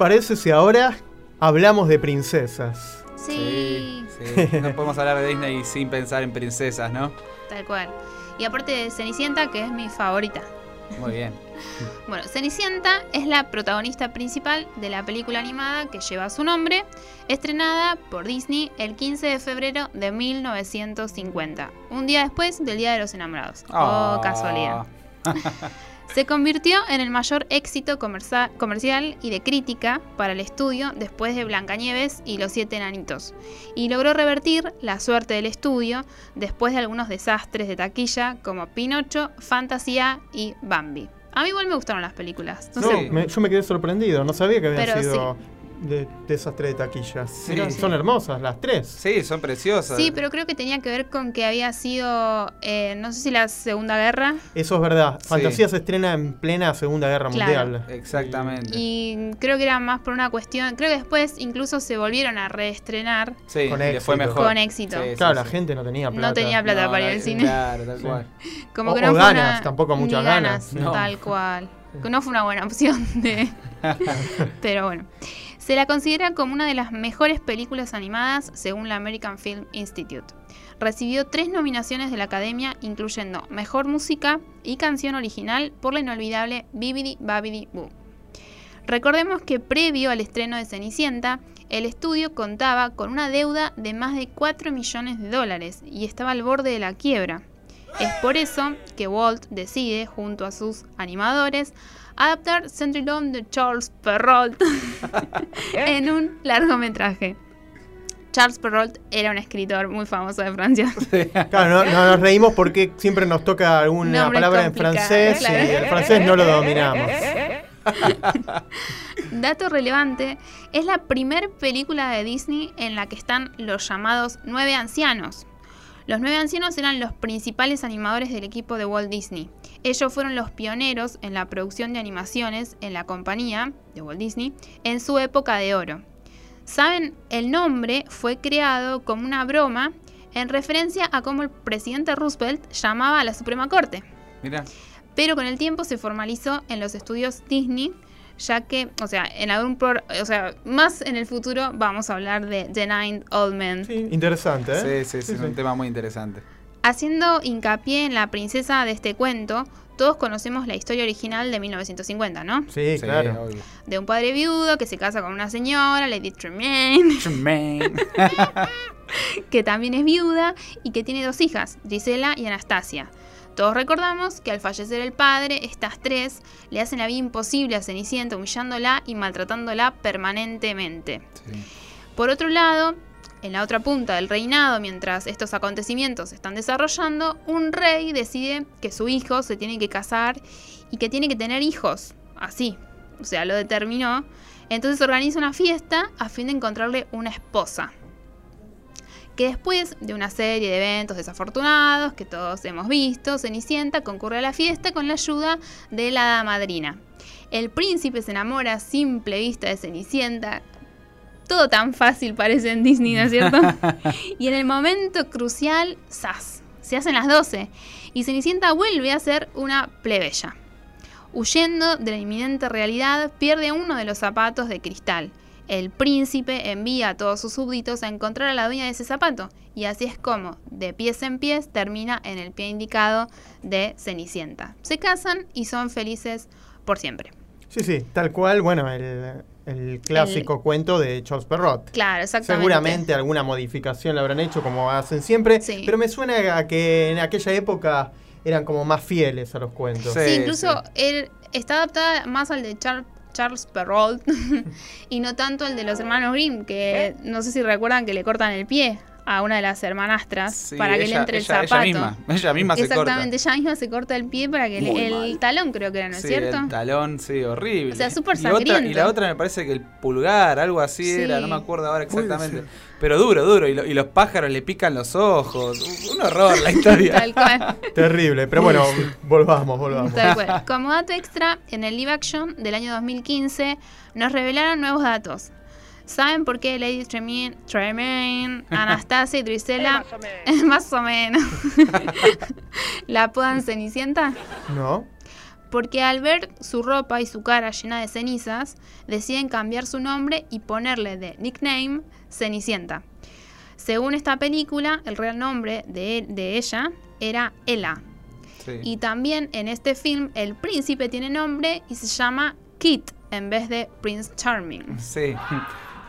parece si ahora hablamos de princesas? Sí, sí. No podemos hablar de Disney sin pensar en princesas, ¿no? tal cual. Y aparte de Cenicienta, que es mi favorita. Muy bien. Bueno, Cenicienta es la protagonista principal de la película animada que lleva su nombre, estrenada por Disney el 15 de febrero de 1950, un día después del Día de los Enamorados. Oh, Ah. casualidad. Se convirtió en el mayor éxito comercial y de crítica para el estudio después de Blancanieves y Los Siete Enanitos, y logró revertir la suerte del estudio después de algunos desastres de taquilla como Pinocho, Fantasía y Bambi. A mí igual me gustaron las películas. No No, sé, me- yo me quedé sorprendido, no sabía que habían Pero sido de, desastre de taquillas. Sí. Mirá, Sí. Son hermosas las tres. Sí, son preciosas. Sí, pero creo que tenía que ver con que había sido, eh, no sé si la Segunda Guerra, Eso es verdad. Sí. Fantasía se estrena en plena Segunda Guerra Claro. Mundial. Exactamente. y creo que era más por una cuestión, creo que después incluso se volvieron a reestrenar Sí, Con le fue éxito. mejor. Con éxito. Sí, Claro, sí. la gente no tenía plata. No tenía plata No, para ir al cine. Claro, tal Sí. cual. Como O- que o no fue ganas, una- tampoco muchas ni ganas. No. Tal cual. Que no fue una buena opción de. Pero bueno. Se la considera como una de las mejores películas animadas según la American Film Institute. Recibió tres nominaciones de la Academia, incluyendo Mejor Música y Canción Original por la inolvidable Bibidi Babidi Boo. Recordemos que previo al estreno de Cenicienta, el estudio contaba con una deuda de más de 4 millones de dólares y estaba al borde de la quiebra. Es por eso que Walt decide, junto a sus animadores, adaptar Centurion de Charles Perrault en un largometraje. Charles Perrault era un escritor muy famoso de Francia. Claro, no, no nos reímos porque siempre nos toca alguna Nombre palabra en francés claro. y el francés no lo dominamos. Dato relevante, es la primer película de Disney en la que están los llamados nueve ancianos. Los nueve ancianos eran los principales animadores del equipo de Walt Disney. Ellos fueron los pioneros en la producción de animaciones en la compañía de Walt Disney en su época de oro. Saben, el nombre fue creado como una broma en referencia a cómo el presidente Roosevelt llamaba a la Suprema Corte. Mira, Pero con el tiempo se formalizó en los estudios Disney, ya que, o sea, en algún pro- o sea, más en el futuro vamos a hablar de The Nine Old Men. Sí, interesante, ¿eh? sí, sí, sí, es un tema muy interesante. Haciendo hincapié en la princesa de este cuento, todos conocemos la historia original de 1950, ¿no? Sí, Sí, claro. obvio. De un padre viudo que se casa con una señora, Lady Tremaine, Man. que también es viuda y que tiene dos hijas, Gisela y Anastasia. Todos recordamos que al fallecer el padre, estas tres le hacen la vida imposible a Cenicienta, humillándola y maltratándola permanentemente. Sí. Por otro lado, en la otra punta del reinado, mientras estos acontecimientos se están desarrollando, un rey decide que su hijo se tiene que casar y que tiene que tener hijos. Así. O sea, lo determinó. Entonces organiza una fiesta a fin de encontrarle una esposa. Que después de una serie de eventos desafortunados que todos hemos visto, Cenicienta concurre a la fiesta con la ayuda de la hada madrina. El príncipe se enamora a simple vista de Cenicienta, todo tan fácil parece en Disney, ¿no es cierto? y en el momento crucial, ¡zas! Se hacen las 12 y Cenicienta vuelve a ser una plebeya. Huyendo de la inminente realidad, pierde uno de los zapatos de cristal. El príncipe envía a todos sus súbditos a encontrar a la dueña de ese zapato, y así es como, de pies en pies, termina en el pie indicado de Cenicienta. Se casan y son felices por siempre. Sí, sí, tal cual, bueno, el, el clásico cuento de Charles Perrault. Claro, exactamente. Seguramente alguna modificación la habrán hecho como hacen siempre, Sí. pero me suena a que en aquella época eran como más fieles a los cuentos. Sí. Sí, incluso él está adaptada más al de Char- Charles Perrault y no tanto al de los hermanos Grimm, que no sé si recuerdan que le cortan el pie a una de las hermanastras Sí, para que ella- le entre el ella- ella zapato. misma, ella misma se corta. Exactamente, ella misma se corta el pie para que le- el talón creo que era, ¿no es Sí, cierto? el talón, sí, horrible. O sea, súper y, otra, y sangriento. la otra me parece que el pulgar, algo así Sí. era, no me acuerdo ahora exactamente. Pero duro, duro. Y, lo- y los pájaros le pican los ojos. Un- Un horror la historia. Tal cual. Terrible, pero bueno, volvamos, volvamos. Tal cual. Como dato extra, en el live action del año 2015 nos revelaron nuevos datos. ¿Saben por qué Lady Tremaine, Tremaine Anastasia y Drisela, más o menos, la apodan Cenicienta? ¿No? Porque al ver su ropa y su cara llena de cenizas, deciden cambiar su nombre y ponerle de nickname Cenicienta. Según esta película, el real nombre de, de ella era Ella. Sí. Y también en este film el príncipe tiene nombre y se llama Kit en vez de Prince Charming. Sí,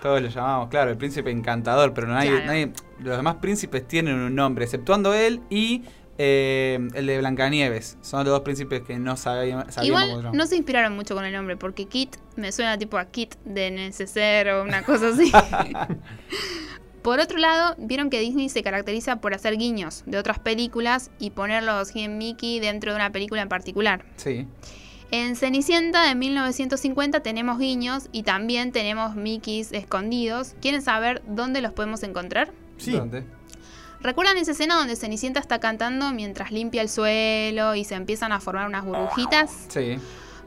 todos lo llamamos, claro, el príncipe encantador, pero nadie, Claro. nadie- los demás príncipes tienen un nombre, exceptuando él y eh, el de Blancanieves. Son los dos príncipes que no sabíamos. Igual no se inspiraron mucho con el nombre porque Kit me suena tipo a Kit de neceser o una cosa así. Por otro lado, vieron que Disney se caracteriza por hacer guiños de otras películas y poner los He and Mickey dentro de una película en particular. Sí, En Cenicienta de 1950 tenemos guiños y también tenemos Mickeys escondidos. ¿Quieren saber dónde los podemos encontrar? Sí. ¿dónde? ¿Recuerdan esa escena donde Cenicienta está cantando mientras limpia el suelo y se empiezan a formar unas burbujitas? Sí,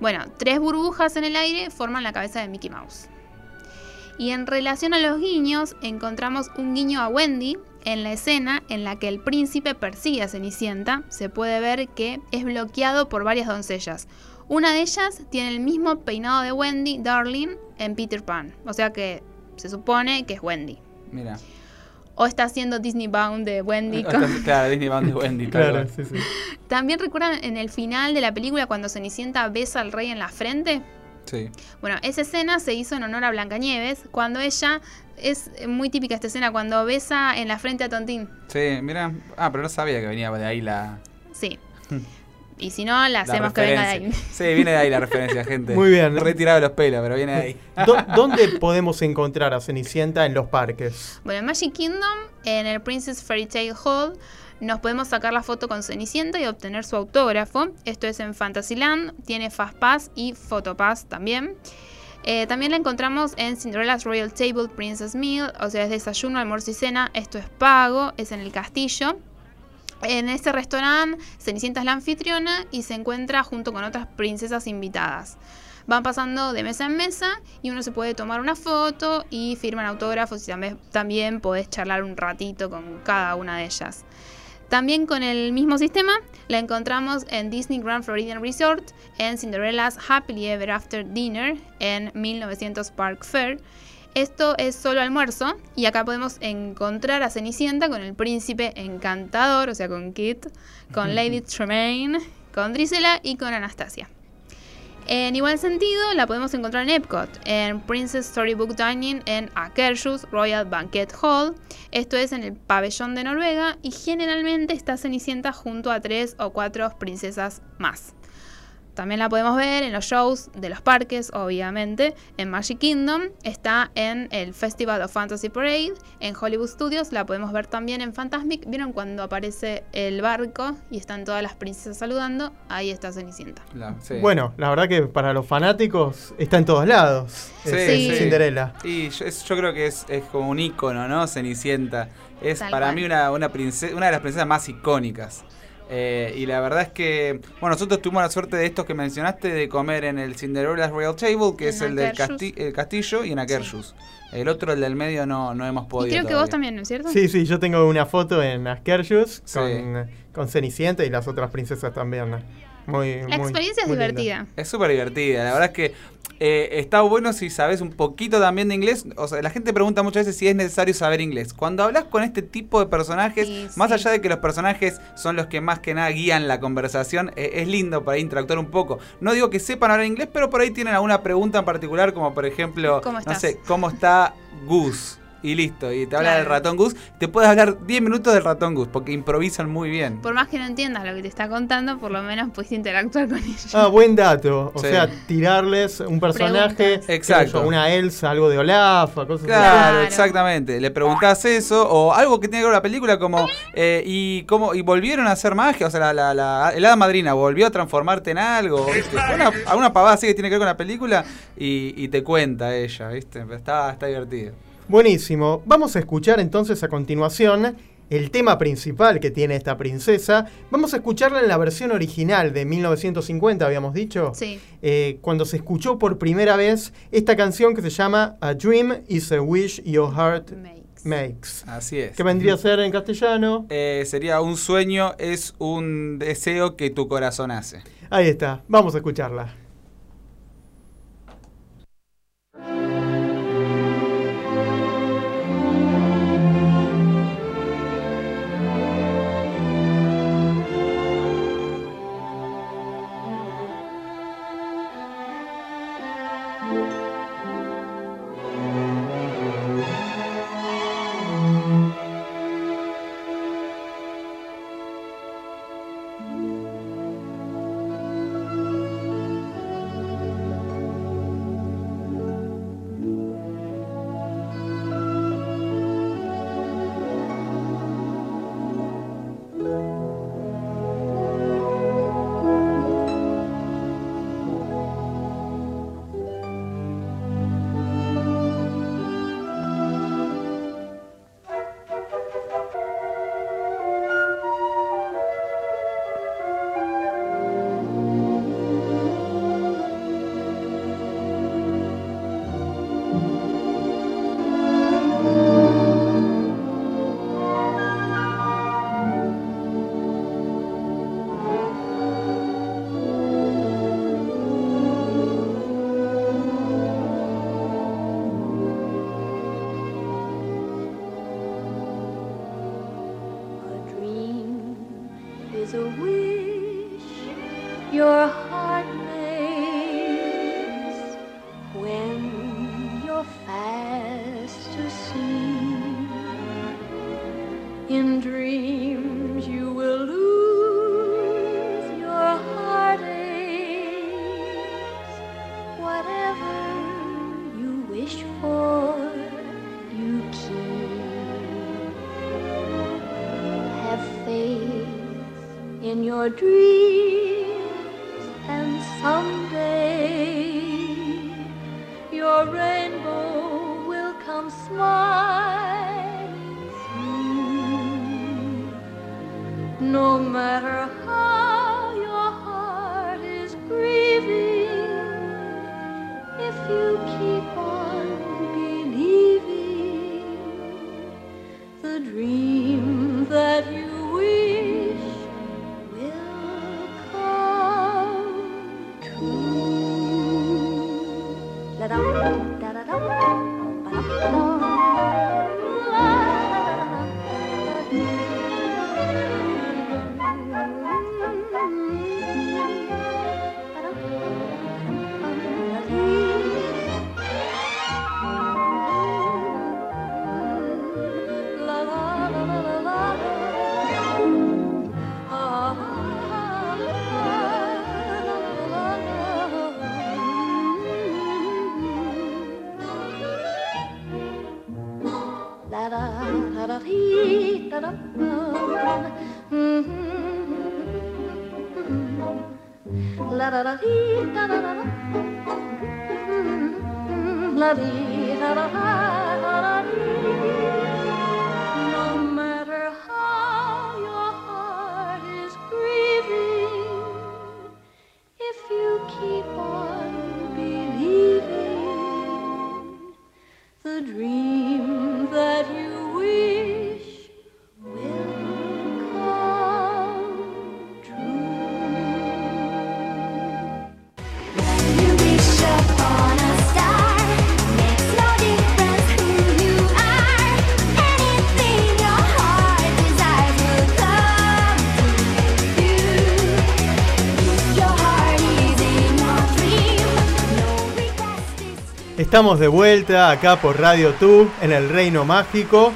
Bueno, tres burbujas en el aire forman la cabeza de Mickey Mouse. Y en relación a los guiños, encontramos un guiño a Wendy en la escena en la que el príncipe persigue a Cenicienta. Se puede ver que es bloqueado por varias doncellas. Una de ellas tiene el mismo peinado de Wendy, Darling, en Peter Pan. O sea que se supone que es Wendy. mira. O está haciendo Disney Bound de Wendy. con- Claro, Disney Band de Wendy, Claro, sí, sí. También recuerdan en el final de la película cuando Cenicienta besa al rey en la frente. Sí. Bueno, esa escena se hizo en honor a Blancanieves cuando ella es muy típica esta escena cuando besa en la frente a Tontín. Sí, mira. Ah, pero no sabía que venía de ahí la. Sí. Y si no, la la hacemos que venga de ahí. Sí, viene de ahí la referencia, gente. Muy bien. Retirado los pelos, pero viene de ahí. ¿Dó- ¿Dónde podemos encontrar a Cenicienta en los parques? Bueno, en Magic Kingdom, en el Princess Fairy Tale Hall, nos podemos sacar la foto con Cenicienta y obtener su autógrafo. Esto es en Fantasyland, tiene Fast Pass y Photopass también. Eh, también la encontramos en Cinderella's Royal Table Princess Meal, o sea, es desayuno, almuerzo y cena. Esto es pago, es en el castillo. En este restaurante, Cenicienta es la anfitriona y se encuentra junto con otras princesas invitadas. Van pasando de mesa en mesa y uno se puede tomar una foto y firman autógrafos y también, también podés charlar un ratito con cada una de ellas. También con el mismo sistema la encontramos en Disney Grand Floridian Resort, en Cinderella's Happily Ever After Dinner en 1900 Park Fair. Esto es solo almuerzo y acá podemos encontrar a Cenicienta con el príncipe encantador, o sea, con Kit, con Lady Tremaine, con Drisela y con Anastasia. En igual sentido, la podemos encontrar en Epcot, en Princess Storybook Dining en Akershus Royal Banquet Hall. Esto es en el pabellón de Noruega y generalmente está Cenicienta junto a tres o cuatro princesas más. También la podemos ver en los shows de los parques, obviamente. En Magic Kingdom está en el Festival of Fantasy Parade. En Hollywood Studios la podemos ver también en Fantasmic. ¿Vieron cuando aparece el barco y están todas las princesas saludando? Ahí está Cenicienta. La- sí. Bueno, la verdad que para los fanáticos está en todos lados. Sí, es sí. Cinderella. Y yo, es- yo creo que es, es como un ícono, ¿no? Cenicienta. Es Tal para cual. mí una, una, prince- una de las princesas más icónicas. Eh, y la verdad es que, bueno, nosotros tuvimos la suerte de estos que mencionaste de comer en el Cinderella's Royal Table, que En es el del Akershus. casti- el castillo, y en Akershus. El otro, el del medio, no, no hemos Y podido. creo que todavía. vos también, ¿no es cierto? Sí, sí, yo tengo una foto en Askerjus Sí. con, con Cenicienta y las otras princesas también. Muy, La muy- experiencia es muy linda. divertida. Es súper divertida. La verdad es que eh, está bueno si sabes un poquito también de inglés. O sea, la gente pregunta muchas veces si es necesario saber inglés. Cuando hablas con este tipo de personajes, Sí, más sí. allá de que los personajes son los que más que nada guían la conversación, eh, es lindo para interactuar un poco. No digo que sepan hablar inglés, pero por ahí tienen alguna pregunta en particular, como por ejemplo, ¿Cómo no sé, ¿cómo está Gus? Y listo, y te habla Claro. del ratón Gus. Te puedes hablar 10 minutos del ratón Gus, porque improvisan muy bien. Por más que no entiendas lo que te está contando, por lo menos puedes interactuar con ellos. Ah, buen dato. O Sí. sea, tirarles un personaje, Exacto. yo, una Elsa, algo de Olaf, cosas así. Claro, Claro. exactamente. Le preguntás eso o algo que tiene que ver con la película como eh, y cómo y volvieron a hacer magia, o sea, la, la, la el hada madrina volvió a transformarte en algo, ¿viste? Una, alguna pavada así que tiene que ver con la película y, y te cuenta ella, ¿viste? Está, está divertido. Buenísimo. Vamos a escuchar entonces a continuación el tema principal que tiene esta princesa. Vamos a escucharla en la versión original de 1950, habíamos dicho. Sí. Eh, cuando se escuchó por primera vez esta canción que se llama A Dream is a Wish Your Heart Makes. Makes. Así es. ¿Qué vendría a ser en castellano? Eh, sería un sueño, es un deseo que tu corazón hace. Ahí está. Vamos a escucharla. In your dreams, and someday your rainbow Estamos de vuelta acá por Radio Tú en el Reino Mágico.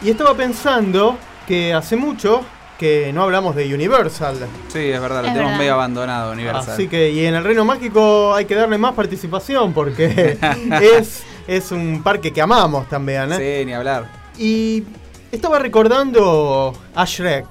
Y estaba pensando que hace mucho que no hablamos de Universal. Sí, es verdad, lo Es tenemos verdad. medio abandonado, Universal. Así que, y en el Reino Mágico hay que darle más participación porque es, es un parque que amamos también. ¿eh? Sí, ni hablar. Y estaba recordando a Shrek.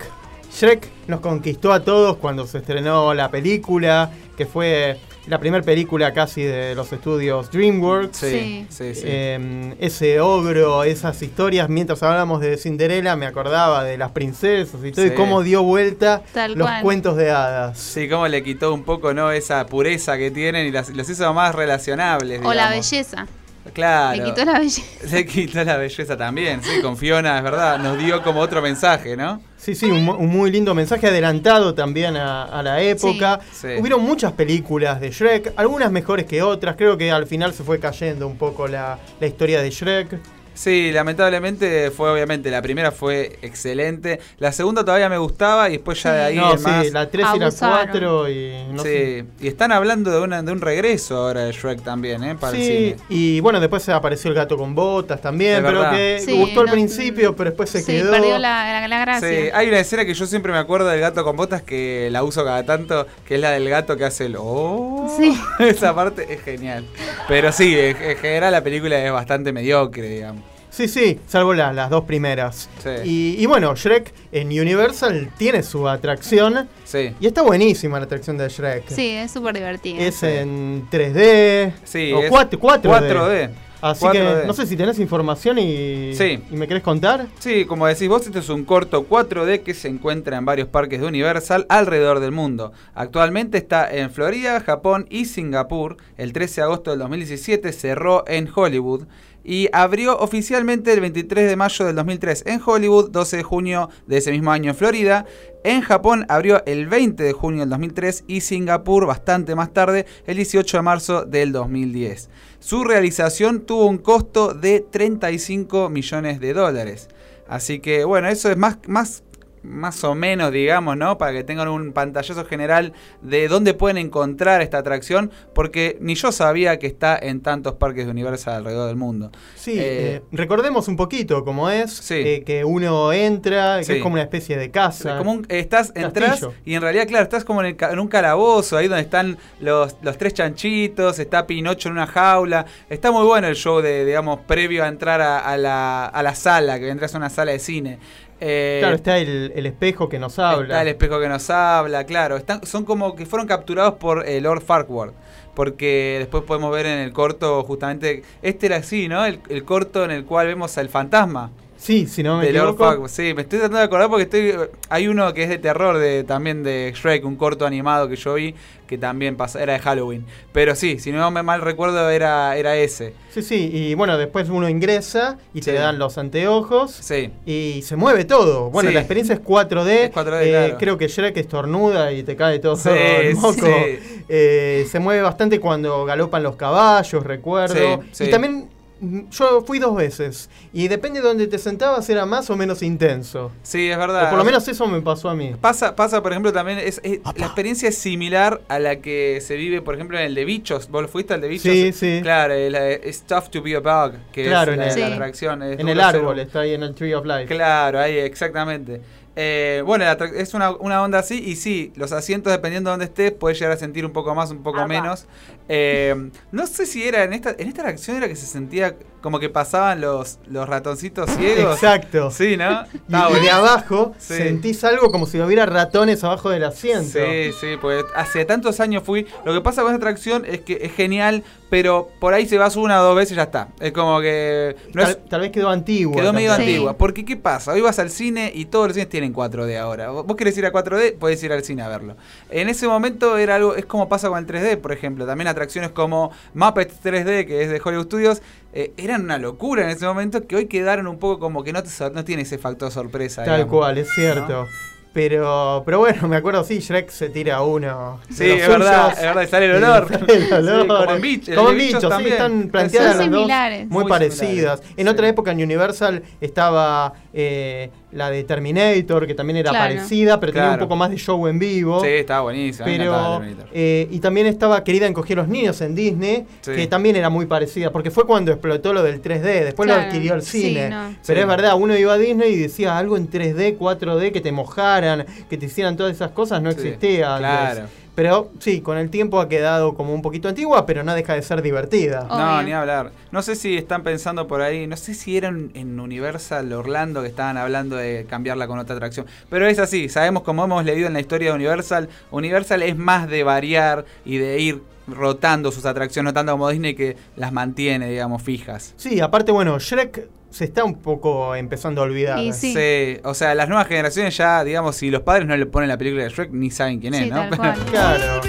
Shrek nos conquistó a todos cuando se estrenó la película, que fue la primera película casi de los estudios DreamWorks. Sí, sí, sí. Eh, ese ogro, esas historias, mientras hablábamos de Cinderella, me acordaba de las princesas y todo, y cómo dio vuelta Tal los cual. cuentos de hadas. Sí, cómo le quitó un poco, ¿no? Esa pureza que tienen y las- los hizo más relacionables. O la belleza. Claro. Le quitó la belleza. Le quitó la belleza también, sí, con Fiona, es verdad. Nos dio como otro mensaje, ¿no? Sí, sí, un, mu- un muy lindo mensaje adelantado también a, a la época. Sí. Hubieron muchas películas de Shrek, algunas mejores que otras. Creo que al final se fue cayendo un poco la, la historia de Shrek. Sí, lamentablemente fue obviamente, la primera fue excelente, la segunda todavía me gustaba y después ya de ahí no, más... sí, la 3 y la Abusaron. 4 y no sí, sé. y están hablando de, una, de un regreso ahora de Shrek también, ¿eh? Para el Sí, cine. y bueno, después apareció el gato con botas también, pero que Sí, gustó al principio, pero después se sí, quedó. perdió la, la- la gracia. Sí, hay una escena que yo siempre me acuerdo del gato con botas que la uso cada tanto, que es la del gato que hace el oh. Sí. Esa parte es genial. Pero sí, en general la película es bastante mediocre, digamos. Sí, sí, salvo la- las dos primeras. Sí. Y, y bueno, Shrek en Universal tiene su atracción Sí. y está buenísima la atracción de Shrek. Sí, es súper divertido. Es en 3D. Sí, o es 4, 4D. 4D. Así 4D. que no sé si tenés información y, Sí. y me querés contar. Sí, como decís vos, este es un corto 4D que se encuentra en varios parques de Universal alrededor del mundo. Actualmente está en Florida, Japón y Singapur. El 13 de agosto del 2017 cerró en Hollywood y abrió oficialmente el 23 de mayo del 2003 en Hollywood, 12 de junio de ese mismo año en Florida. En Japón abrió el 20 de junio del 2003 y Singapur bastante más tarde, el 18 de marzo del 2010. Su realización tuvo un costo de 35 millones de dólares. Así que bueno, eso es más, más, más o menos, digamos, ¿no? Para que tengan un pantallazo general de dónde pueden encontrar esta atracción, porque ni yo sabía que está en tantos parques de Universal alrededor del mundo. Sí, Eh, eh, recordemos un poquito cómo es. Sí. eh, que uno entra, que Sí. es como una especie de casa. Como un- estás, entras y en realidad, claro, estás como en, el en un calabozo, ahí donde están los, los tres chanchitos, está Pinocho en una jaula. Está muy bueno el show de, digamos, previo a entrar a, a la, a la sala, que entras a una sala de cine. Eh, Claro, está el, el espejo que nos habla. Está el espejo que nos habla, claro. Están, son como que fueron capturados por eh, Lord Farquaad. Porque después podemos ver en el corto, justamente. Este era así, ¿no? El, el corto en el cual vemos al fantasma. Sí, si no me de Lord. Sí, me estoy tratando de acordar porque estoy hay uno que es de terror de también de Shrek, un corto animado que yo vi que también pasa, era de Halloween. Pero sí, si no me mal recuerdo era era ese. Sí, sí, y bueno, después uno ingresa y te dan los anteojos Sí. y se mueve todo. Bueno, Sí. la experiencia es 4D. Es 4D, eh, claro. Creo que Shrek estornuda y te cae todo Sí, el moco. sí. Eh, se mueve bastante cuando galopan los caballos, recuerdo. Sí, sí. Y también yo fui dos veces y depende de donde te sentabas era más o menos intenso. Sí, es O verdad. por lo menos eso me pasó a mí. Pasa, pasa, por ejemplo, también es, es- la experiencia es similar a la que se vive, por ejemplo, en el de bichos. ¿Vos fuiste al de bichos? Sí, sí. Claro, eh, It's tough to be a bug, que Claro, es en la, el- la Sí. es En el árbol, está ahí en el Tree of Life. Claro, ahí, exactamente. Eh, bueno, la es una, una onda así y sí, los asientos dependiendo de dónde estés puedes llegar a sentir un poco más, un poco menos. Eh, no sé si era en esta en esta atracción era que se sentía como que pasaban los, los ratoncitos ciegos. Exacto. Sí, ¿no? Y, de abajo Sí. sentís algo como si hubiera ratones abajo del asiento. Sí, sí, pues hace tantos años fui. Lo que pasa con esta atracción es que es genial, pero por ahí se vas una o dos veces y ya está. Es como que. No tal, es, tal vez quedó antiguo. Quedó medio Sí. antigua. Porque, ¿qué pasa? Hoy vas al cine y todos los cines tienen 4D ahora. Vos vos querés ir a 4D, podés ir al cine a verlo. En ese momento era algo, es como pasa con el 3D, por ejemplo. También atracciones como Muppets 3D, que es de Hollywood Studios, eh, eran una locura en ese momento que hoy quedaron un poco como que no, te, sor- no tiene ese factor sorpresa. Tal digamos. cual, es cierto. Pero, pero bueno, me acuerdo, sí, Shrek se tira uno. Sí, es verdad, es verdad, sale el olor. sale el Sí, olor. como en Beach, el Como en Bichos sí, están planteadas Son las dos similares. muy, Muy parecidas. similares, En sí. otra época en Universal estaba eh, la de Terminator, que también era Claro. parecida, pero tenía un poco más de show en vivo. Sí, estaba buenísimo. a mí me encantaba Pero, Terminator. eh, y también estaba Querida encogía a los niños en Disney, Sí. que también era muy parecida, porque fue cuando explotó lo del 3D, después lo adquirió el sí, cine. no. Pero Sí. es verdad, uno iba a Disney y decía algo en 3D, 4D, que te mojaran, que te hicieran todas esas cosas, no Sí, existía antes. claro. Pero sí, con el tiempo ha quedado como un poquito antigua, pero no deja de ser divertida. No, ni hablar. No sé si están pensando por ahí, no sé si era en, en Universal Orlando que estaban hablando de cambiarla con otra atracción. Pero es así, sabemos como hemos leído en la historia de Universal, Universal es más de variar y de ir rotando sus atracciones, no tanto como Disney que las mantiene, digamos, fijas. Sí, aparte, bueno, Shrek se está un poco empezando a olvidar. Y sí. Sí, o sea, las nuevas generaciones ya, digamos, si los padres no le ponen la película de Shrek, ni saben quién es, Sí, ¿no? tal Pero- cual. Claro.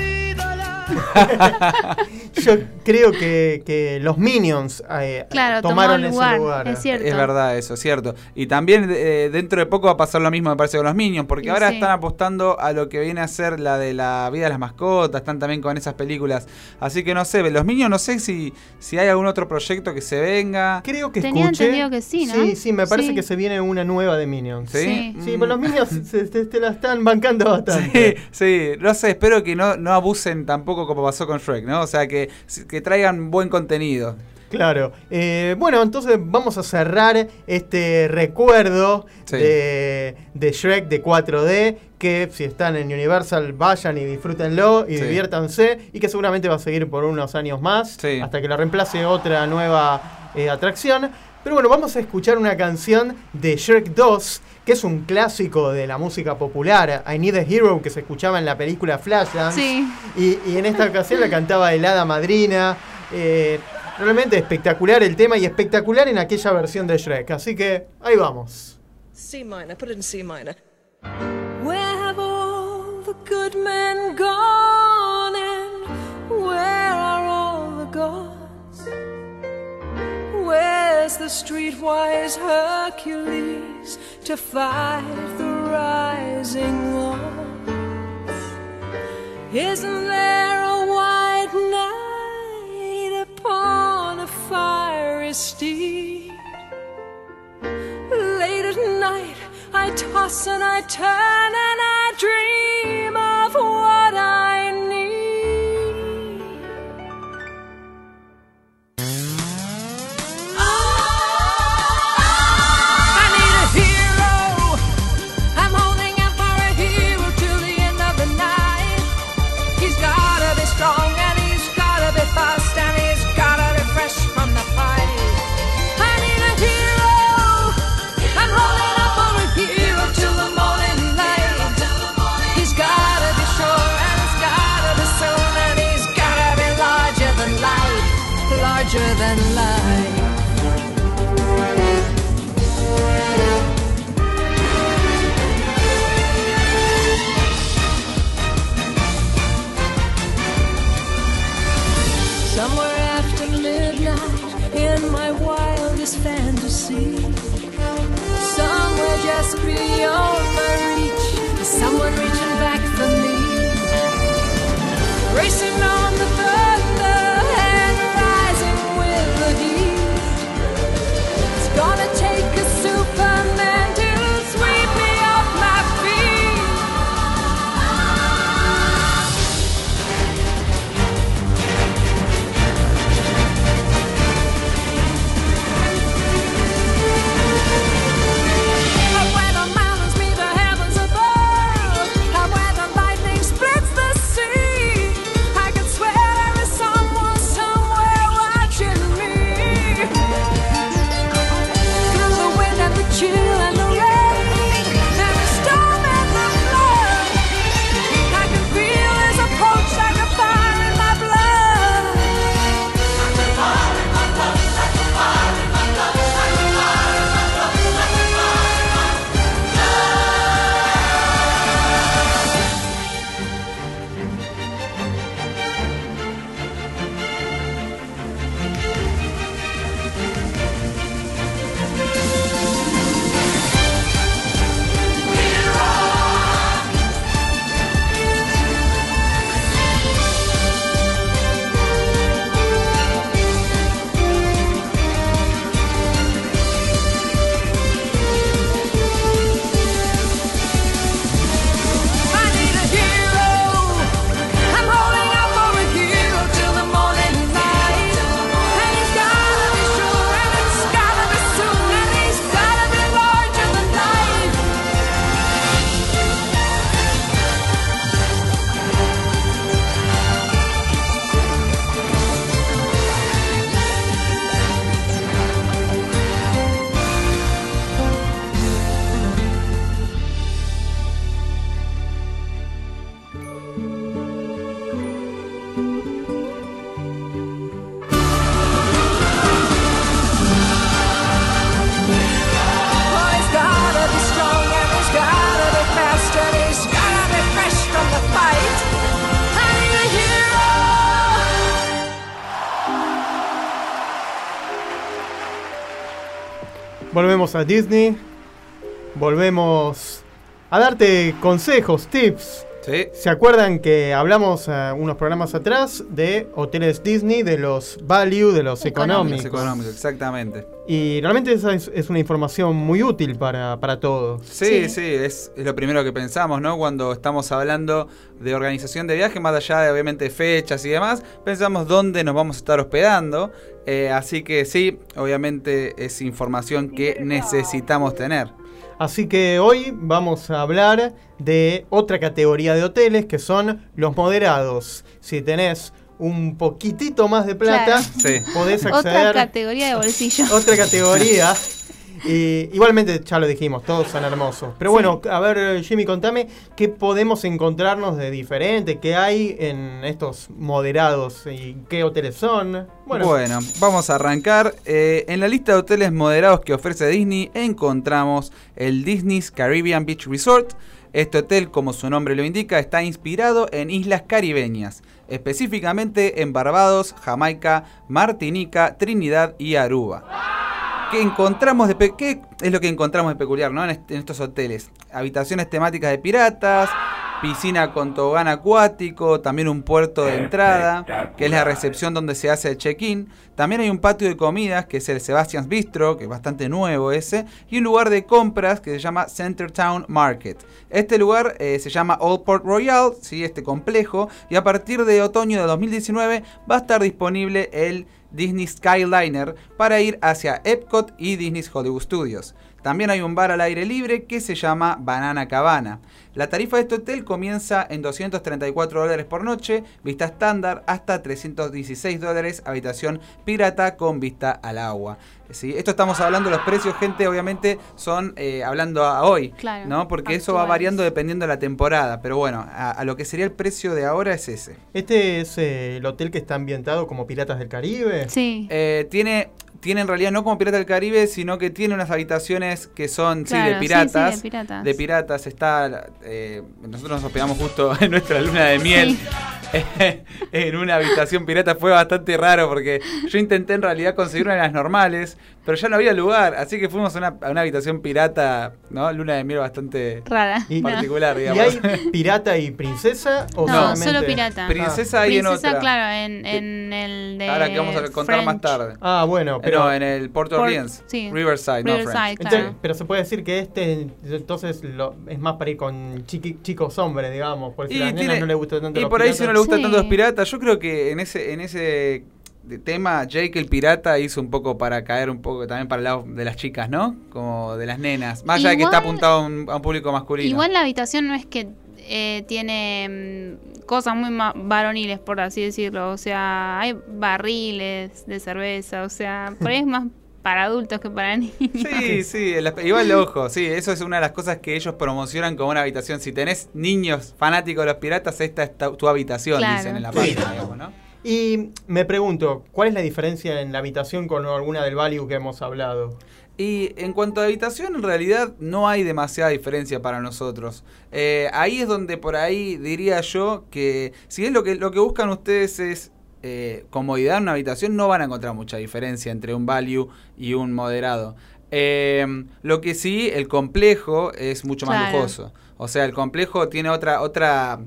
Yo creo que, que los Minions eh, Claro, tomaron tomó ese lugar, lugar. es cierto. Es verdad eso, es cierto. Y también eh, dentro de poco va a pasar lo mismo, me parece, con los Minions, porque Y ahora sí. están apostando a lo que viene a ser la de la vida de las mascotas, están también con esas películas. Así que no sé, los Minions no sé si, si hay algún otro proyecto que se venga. Creo que Tenía escuché. entendido que sí, ¿no? Sí, sí, me parece Sí. que se viene una nueva de Minions. ¿Sí? Sí. Sí, Mm. pero los Minions se, te, te la están bancando Sí, bastante. sí, no sé, espero que no, no abusen tampoco como pasó con Shrek, ¿no? O sea, que, que traigan buen contenido. Claro. Eh, bueno, entonces vamos a cerrar este recuerdo Sí. de, de Shrek de 4D. Que si están en Universal, vayan y disfrútenlo y Sí. diviértanse. Y que seguramente va a seguir por unos años más. Sí. Hasta que lo reemplace otra nueva eh, atracción. Pero bueno, vamos a escuchar una canción de Shrek 2, que es un clásico de la música popular. I Need a Hero, que se escuchaba en la película Flashdance. Sí. Y, y en esta ocasión la cantaba Helada Madrina. Eh, realmente espectacular el tema y espectacular en aquella versión de Shrek. Así que ahí vamos. C minor, put it in C minor. Where have all the good men gone Where's the streetwise Hercules to fight the rising odds? Isn't there a white knight upon a fiery steed? Late at night, I toss and I turn and I dream of what volvemos a Disney, volvemos a darte consejos, tips. Sí. ¿Se acuerdan que hablamos eh, unos programas atrás de hoteles Disney, de los value, de los Económicos. económicos? Económico, exactamente. Y realmente esa es, es una información muy útil para, para todos. Sí, sí, Sí. es, es lo primero que pensamos, ¿no? Cuando estamos hablando de organización de viaje, más allá de obviamente fechas y demás, pensamos dónde nos vamos a estar hospedando. Eh, así que sí, obviamente es información que necesitamos tener. Así que hoy vamos a hablar de otra categoría de hoteles que son los moderados. Si tenés un poquitito más de plata, Claro. Podés Otra acceder categoría de bolsillo. otra categoría. Igualmente ya lo dijimos, todos son hermosos. Pero bueno, a ver, Jimmy, contame qué podemos encontrarnos de diferente, qué hay en estos moderados y qué hoteles son. Bueno, Bueno, vamos a arrancar. Eh, en la lista de hoteles moderados que ofrece Disney encontramos el Disney's Caribbean Beach Resort. Este hotel, como su nombre lo indica, está inspirado en islas caribeñas, específicamente en Barbados, Jamaica, Martinica, Trinidad y Aruba. ¿Qué encontramos de pe- qué es lo que encontramos de peculiar ¿no? en, est- en estos hoteles? Habitaciones temáticas de piratas, piscina con tobogán acuático, también un puerto de entrada, que es la recepción donde se hace el check-in. También hay un patio de comidas, que es el Sebastian's Bistro, que es bastante nuevo ese, y un lugar de compras que se llama Centertown Market. Este lugar eh, se llama Old Port Royal, ¿sí? este complejo, y a partir de otoño de 2019 va a estar disponible el Disney Skyliner para ir hacia Epcot y Disney's Hollywood Studios. También hay un bar al aire libre que se llama Banana Cabana. La tarifa de este hotel comienza en 234 dólares por noche, vista estándar, hasta 316 dólares, habitación pirata con vista al agua. ¿Sí? Esto estamos hablando, los precios, gente, obviamente son eh, hablando a hoy, Claro, ¿no? Porque eso va variando dependiendo de la temporada. Pero bueno, a, a lo que sería el precio de ahora es ese. este es eh, el hotel que está ambientado como Piratas del Caribe. Sí. Eh, tiene, tiene en realidad no como Pirata del Caribe, sino que tiene unas habitaciones que son sí, de sí, sí, piratas. de piratas. De piratas está. Eh, nosotros nos hospedamos justo en nuestra luna de miel. en una habitación pirata fue bastante raro porque yo intenté en realidad conseguir una de las normales, pero ya no había lugar, así que fuimos a una, a una habitación pirata, ¿no? Luna de miel bastante Rara. Y- No. particular, ¿Y digamos. hay pirata y princesa? ¿O No, solamente- solo pirata. Princesa hay en Princesa, otra. claro, en, en el de. Ahora que vamos a contar más tarde. Ah, bueno, Eh, pero, no, en el Port Orleans. sí. Riverside, no Riverside, French. claro. entonces- pero se puede decir que este entonces lo- es más para ir con chiqui- chicos hombres, digamos, porque Y a las nenas tiene- no les gusta tanto Y los por ahí si no le piratas. Sí. tanto los piratas, yo creo que en ese, en ese de- tema Jake el pirata hizo un poco para caer un poco también para el lado de las chicas, ¿no? Como de las nenas. Más allá de que está apuntado a un, a un público masculino. Igual la habitación no es que eh, tiene mm, cosas muy varoniles, por así decirlo. O sea, hay barriles de cerveza. O sea, por ahí es más para adultos que para niños. Sí, sí, el igual ojo, sí, eso es una de las cosas que ellos promocionan como una habitación. Si tenés niños fanáticos de los piratas, esta es ta- tu habitación, Claro. dicen en la página, digamos, ¿no? Y me pregunto, ¿cuál es la diferencia en la habitación con alguna del value que hemos hablado? Y en cuanto a habitación, en realidad no hay demasiada diferencia para nosotros. Eh, ahí es donde por ahí diría yo que si es lo que, lo que buscan ustedes es eh, comodidad en una habitación, no van a encontrar mucha diferencia entre un value y un moderado. Eh, lo que sí, el complejo es mucho más Claro. lujoso. O sea, el complejo tiene otra, otra,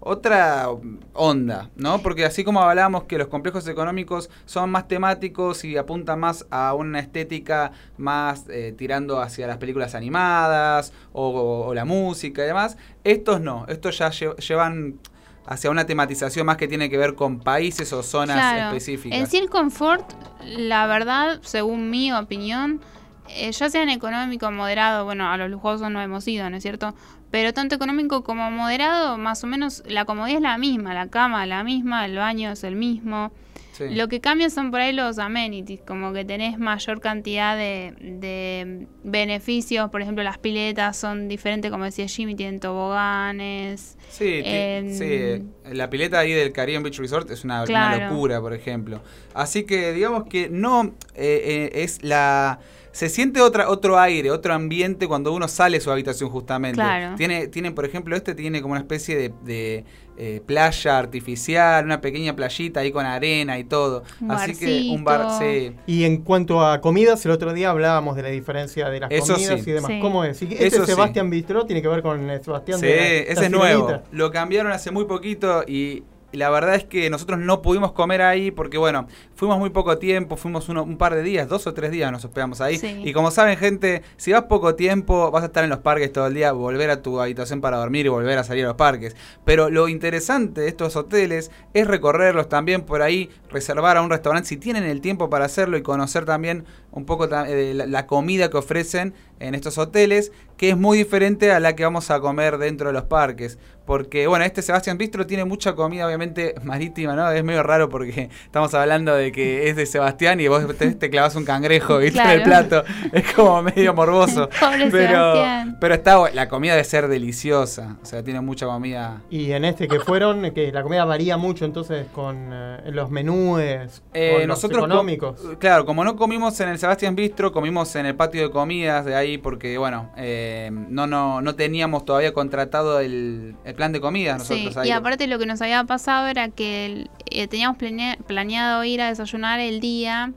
otra onda, ¿no? Porque así como hablábamos que los complejos económicos son más temáticos y apuntan más a una estética más eh, tirando hacia las películas animadas o, o- o la música y demás, estos no, estos ya lle- llevan hacia una tematización más que tiene que ver con países o zonas Claro. específicas. En sí, el confort, la verdad, según mi opinión, eh, ya sea en económico moderado, bueno, a los lujosos no hemos ido, ¿no es cierto? Pero tanto económico como moderado, más o menos la comodidad es la misma, la cama es la misma, el baño es el mismo. Sí. Lo que cambia son por ahí los amenities, como que tenés mayor cantidad de, de beneficios, por ejemplo las piletas son diferentes, como decía Jimmy, tienen toboganes. Sí, Em, sí, la pileta ahí del Caribbean Beach Resort es una, locura, por ejemplo. Así que digamos que no eh, eh, es la, se siente otra, otro aire, otro ambiente cuando uno sale de su habitación justamente. Claro. Tiene, tiene, por ejemplo, este tiene como una especie de, de, eh, playa artificial, una pequeña playita ahí con arena y todo. Un Así que un bar, sí. Y en cuanto a comidas, el otro día hablábamos de la diferencia de las Eso comidas sí. y demás. Sí. ¿Cómo es? Y Este Eso sí. Sebastián Bistró tiene que ver con el Sebastián Sí, de la- ese la es nuevo. Lo cambiaron hace muy poquito y la verdad es que nosotros no pudimos comer ahí porque, bueno, fuimos muy poco tiempo, fuimos uno- un par de días, dos o tres días nos hospedamos ahí. Sí. Y como saben, gente, si vas poco tiempo, vas a estar en los parques todo el día, volver a tu habitación para dormir y volver a salir a los parques. Pero lo interesante de estos hoteles es recorrerlos también por ahí, reservar a un restaurante si tienen el tiempo para hacerlo y conocer también un poco eh, la, la comida que ofrecen en estos hoteles, que es muy diferente a la que vamos a comer dentro de los parques. Porque, bueno, este Sebastián Bistro tiene mucha comida, obviamente, marítima, ¿no? Es medio raro porque estamos hablando de que es de Sebastián y vos te, te clavas un cangrejo, ¿viste? En el Claro. plato. Es como medio morboso. Pobre pero, Sebastián. pero está, la comida debe ser deliciosa. O sea, tiene mucha comida. Y en este que fueron, que la comida varía mucho entonces con eh, los menúes, Eh, con los nosotros com- económicos. claro, como no comimos en el Sebastián Bistro, comimos en el patio de comidas de ahí porque, bueno, eh, no, no, no teníamos todavía contratado el, el plan de comidas Sí, nosotros ahí. y aparte lo que nos había pasado era que eh, teníamos planea- planeado ir a desayunar el día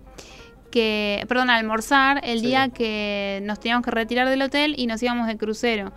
que, perdón, a almorzar el Sí. día que nos teníamos que retirar del hotel y nos íbamos de crucero.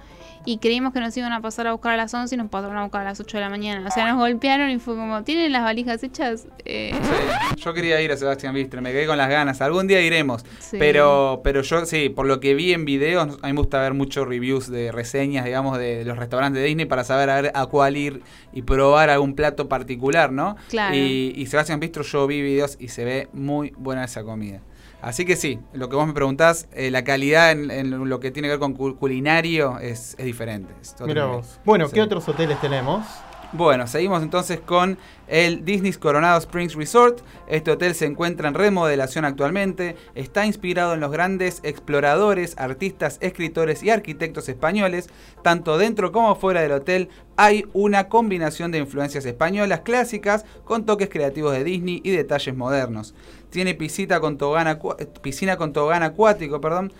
Y creímos que nos iban a pasar a buscar a las 11 y nos pasaron a buscar a las 8 de la mañana. O sea, nos golpearon y fue como, ¿tienen las valijas hechas? Eh, Sí, Yo quería ir a Sebastián Bistro, me quedé con las ganas. Algún día iremos. Sí. Pero, pero yo sí, por lo que vi en videos, a mí me gusta ver muchos reviews de reseñas, digamos, de los restaurantes de Disney para saber a, ver a cuál ir y probar algún plato particular, ¿no? Claro. Y, y Sebastián Bistro yo vi videos y se ve muy buena esa comida. Así que sí, lo que vos me preguntás, eh, la calidad en, en lo que tiene que ver con cu- culinario es, es diferente. es vos. Bueno, Sí. ¿qué otros hoteles tenemos? Bueno, seguimos entonces con el Disney's Coronado Springs Resort. Este hotel se encuentra en remodelación actualmente. Está inspirado en los grandes exploradores, artistas, escritores y arquitectos españoles. Tanto dentro como fuera del hotel hay una combinación de influencias españolas clásicas con toques creativos de Disney y detalles modernos. Tiene piscina con tobogán, eh, piscina con tobogán acuático, perdón.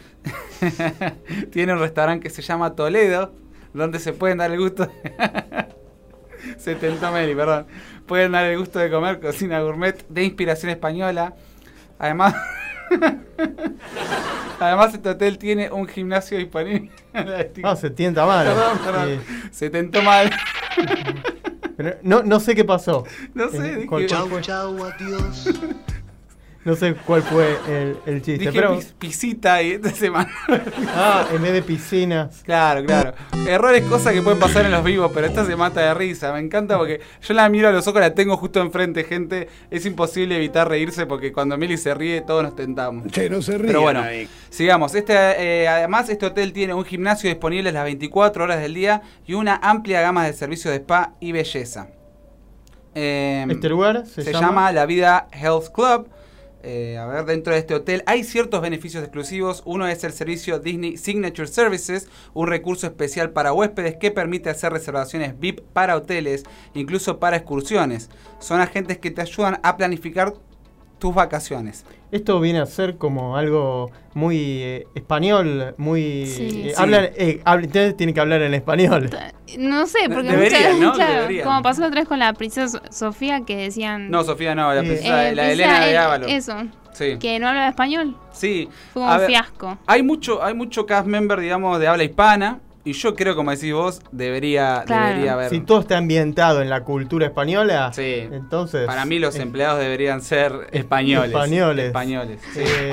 Tiene un restaurante que se llama Toledo, donde se pueden dar el gusto se tentó Meli, perdón. Pueden dar el gusto de comer cocina gourmet de inspiración española. Además, además este hotel tiene un gimnasio disponible. Ah, se tienta mal. Perdón, perdón. Eh, Se tentó mal. pero no, no sé qué pasó. No sé, Eh, Chau, chau, adiós. No sé cuál fue el, el chiste. Dije pero, pis- pisita y esta semana. ah, en vez de piscinas. Claro, claro. Errores, cosas que pueden pasar en los vivos, pero esta se mata de risa. Me encanta porque yo la miro a los ojos, la tengo justo enfrente, gente. Es imposible evitar reírse porque cuando Meli se ríe, todos nos tentamos. Che, no se ríe. Pero bueno, sigamos. Este, eh, además, este hotel tiene un gimnasio disponible las 24 horas del día y una amplia gama de servicios de spa y belleza. Eh, Este lugar se, se, llama La Vida Health Club. Eh, a ver, dentro de este hotel hay ciertos beneficios exclusivos. Uno es el servicio Disney Signature Services, un recurso especial para huéspedes que permite hacer reservaciones VIP para hoteles, incluso para excursiones. Son agentes que te ayudan a planificar tus vacaciones. Esto viene a ser como algo muy eh, español, muy... Sí. eh, Sí. hablan- eh, habl- ustedes tienen que hablar en español. no sé, porque muchas- ¿no? claro, como pasó la otra vez con la princesa Sofía que decían... No, Sofía, no, la Eh, princesa, eh, la de princesa, Elena de Ávalo. Eso, Sí. que no habla español. Sí. Fue A un ver, fiasco. Hay mucho, hay mucho cast member, digamos, de habla hispana. Y yo creo, como decís vos, debería, Claro. debería haber. Si todo está ambientado en la cultura española, Sí. entonces... Para mí los empleados deberían ser españoles. Españoles. Españoles. sí. eh,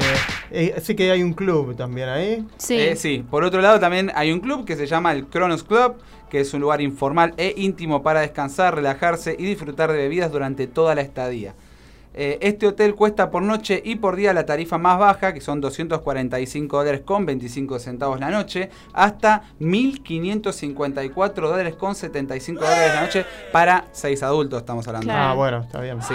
eh, sé que hay un club también ahí. Sí. Eh, sí. Por otro lado, también hay un club que se llama el Kronos Club, que es un lugar informal e íntimo para descansar, relajarse y disfrutar de bebidas durante toda la estadía. Eh, este hotel cuesta por noche y por día la tarifa más baja, que son 245 dólares con 25 centavos la noche, hasta 1.554 dólares con 75 dólares la noche para 6 adultos, estamos hablando. Claro. Ah, bueno, está bien. Sí.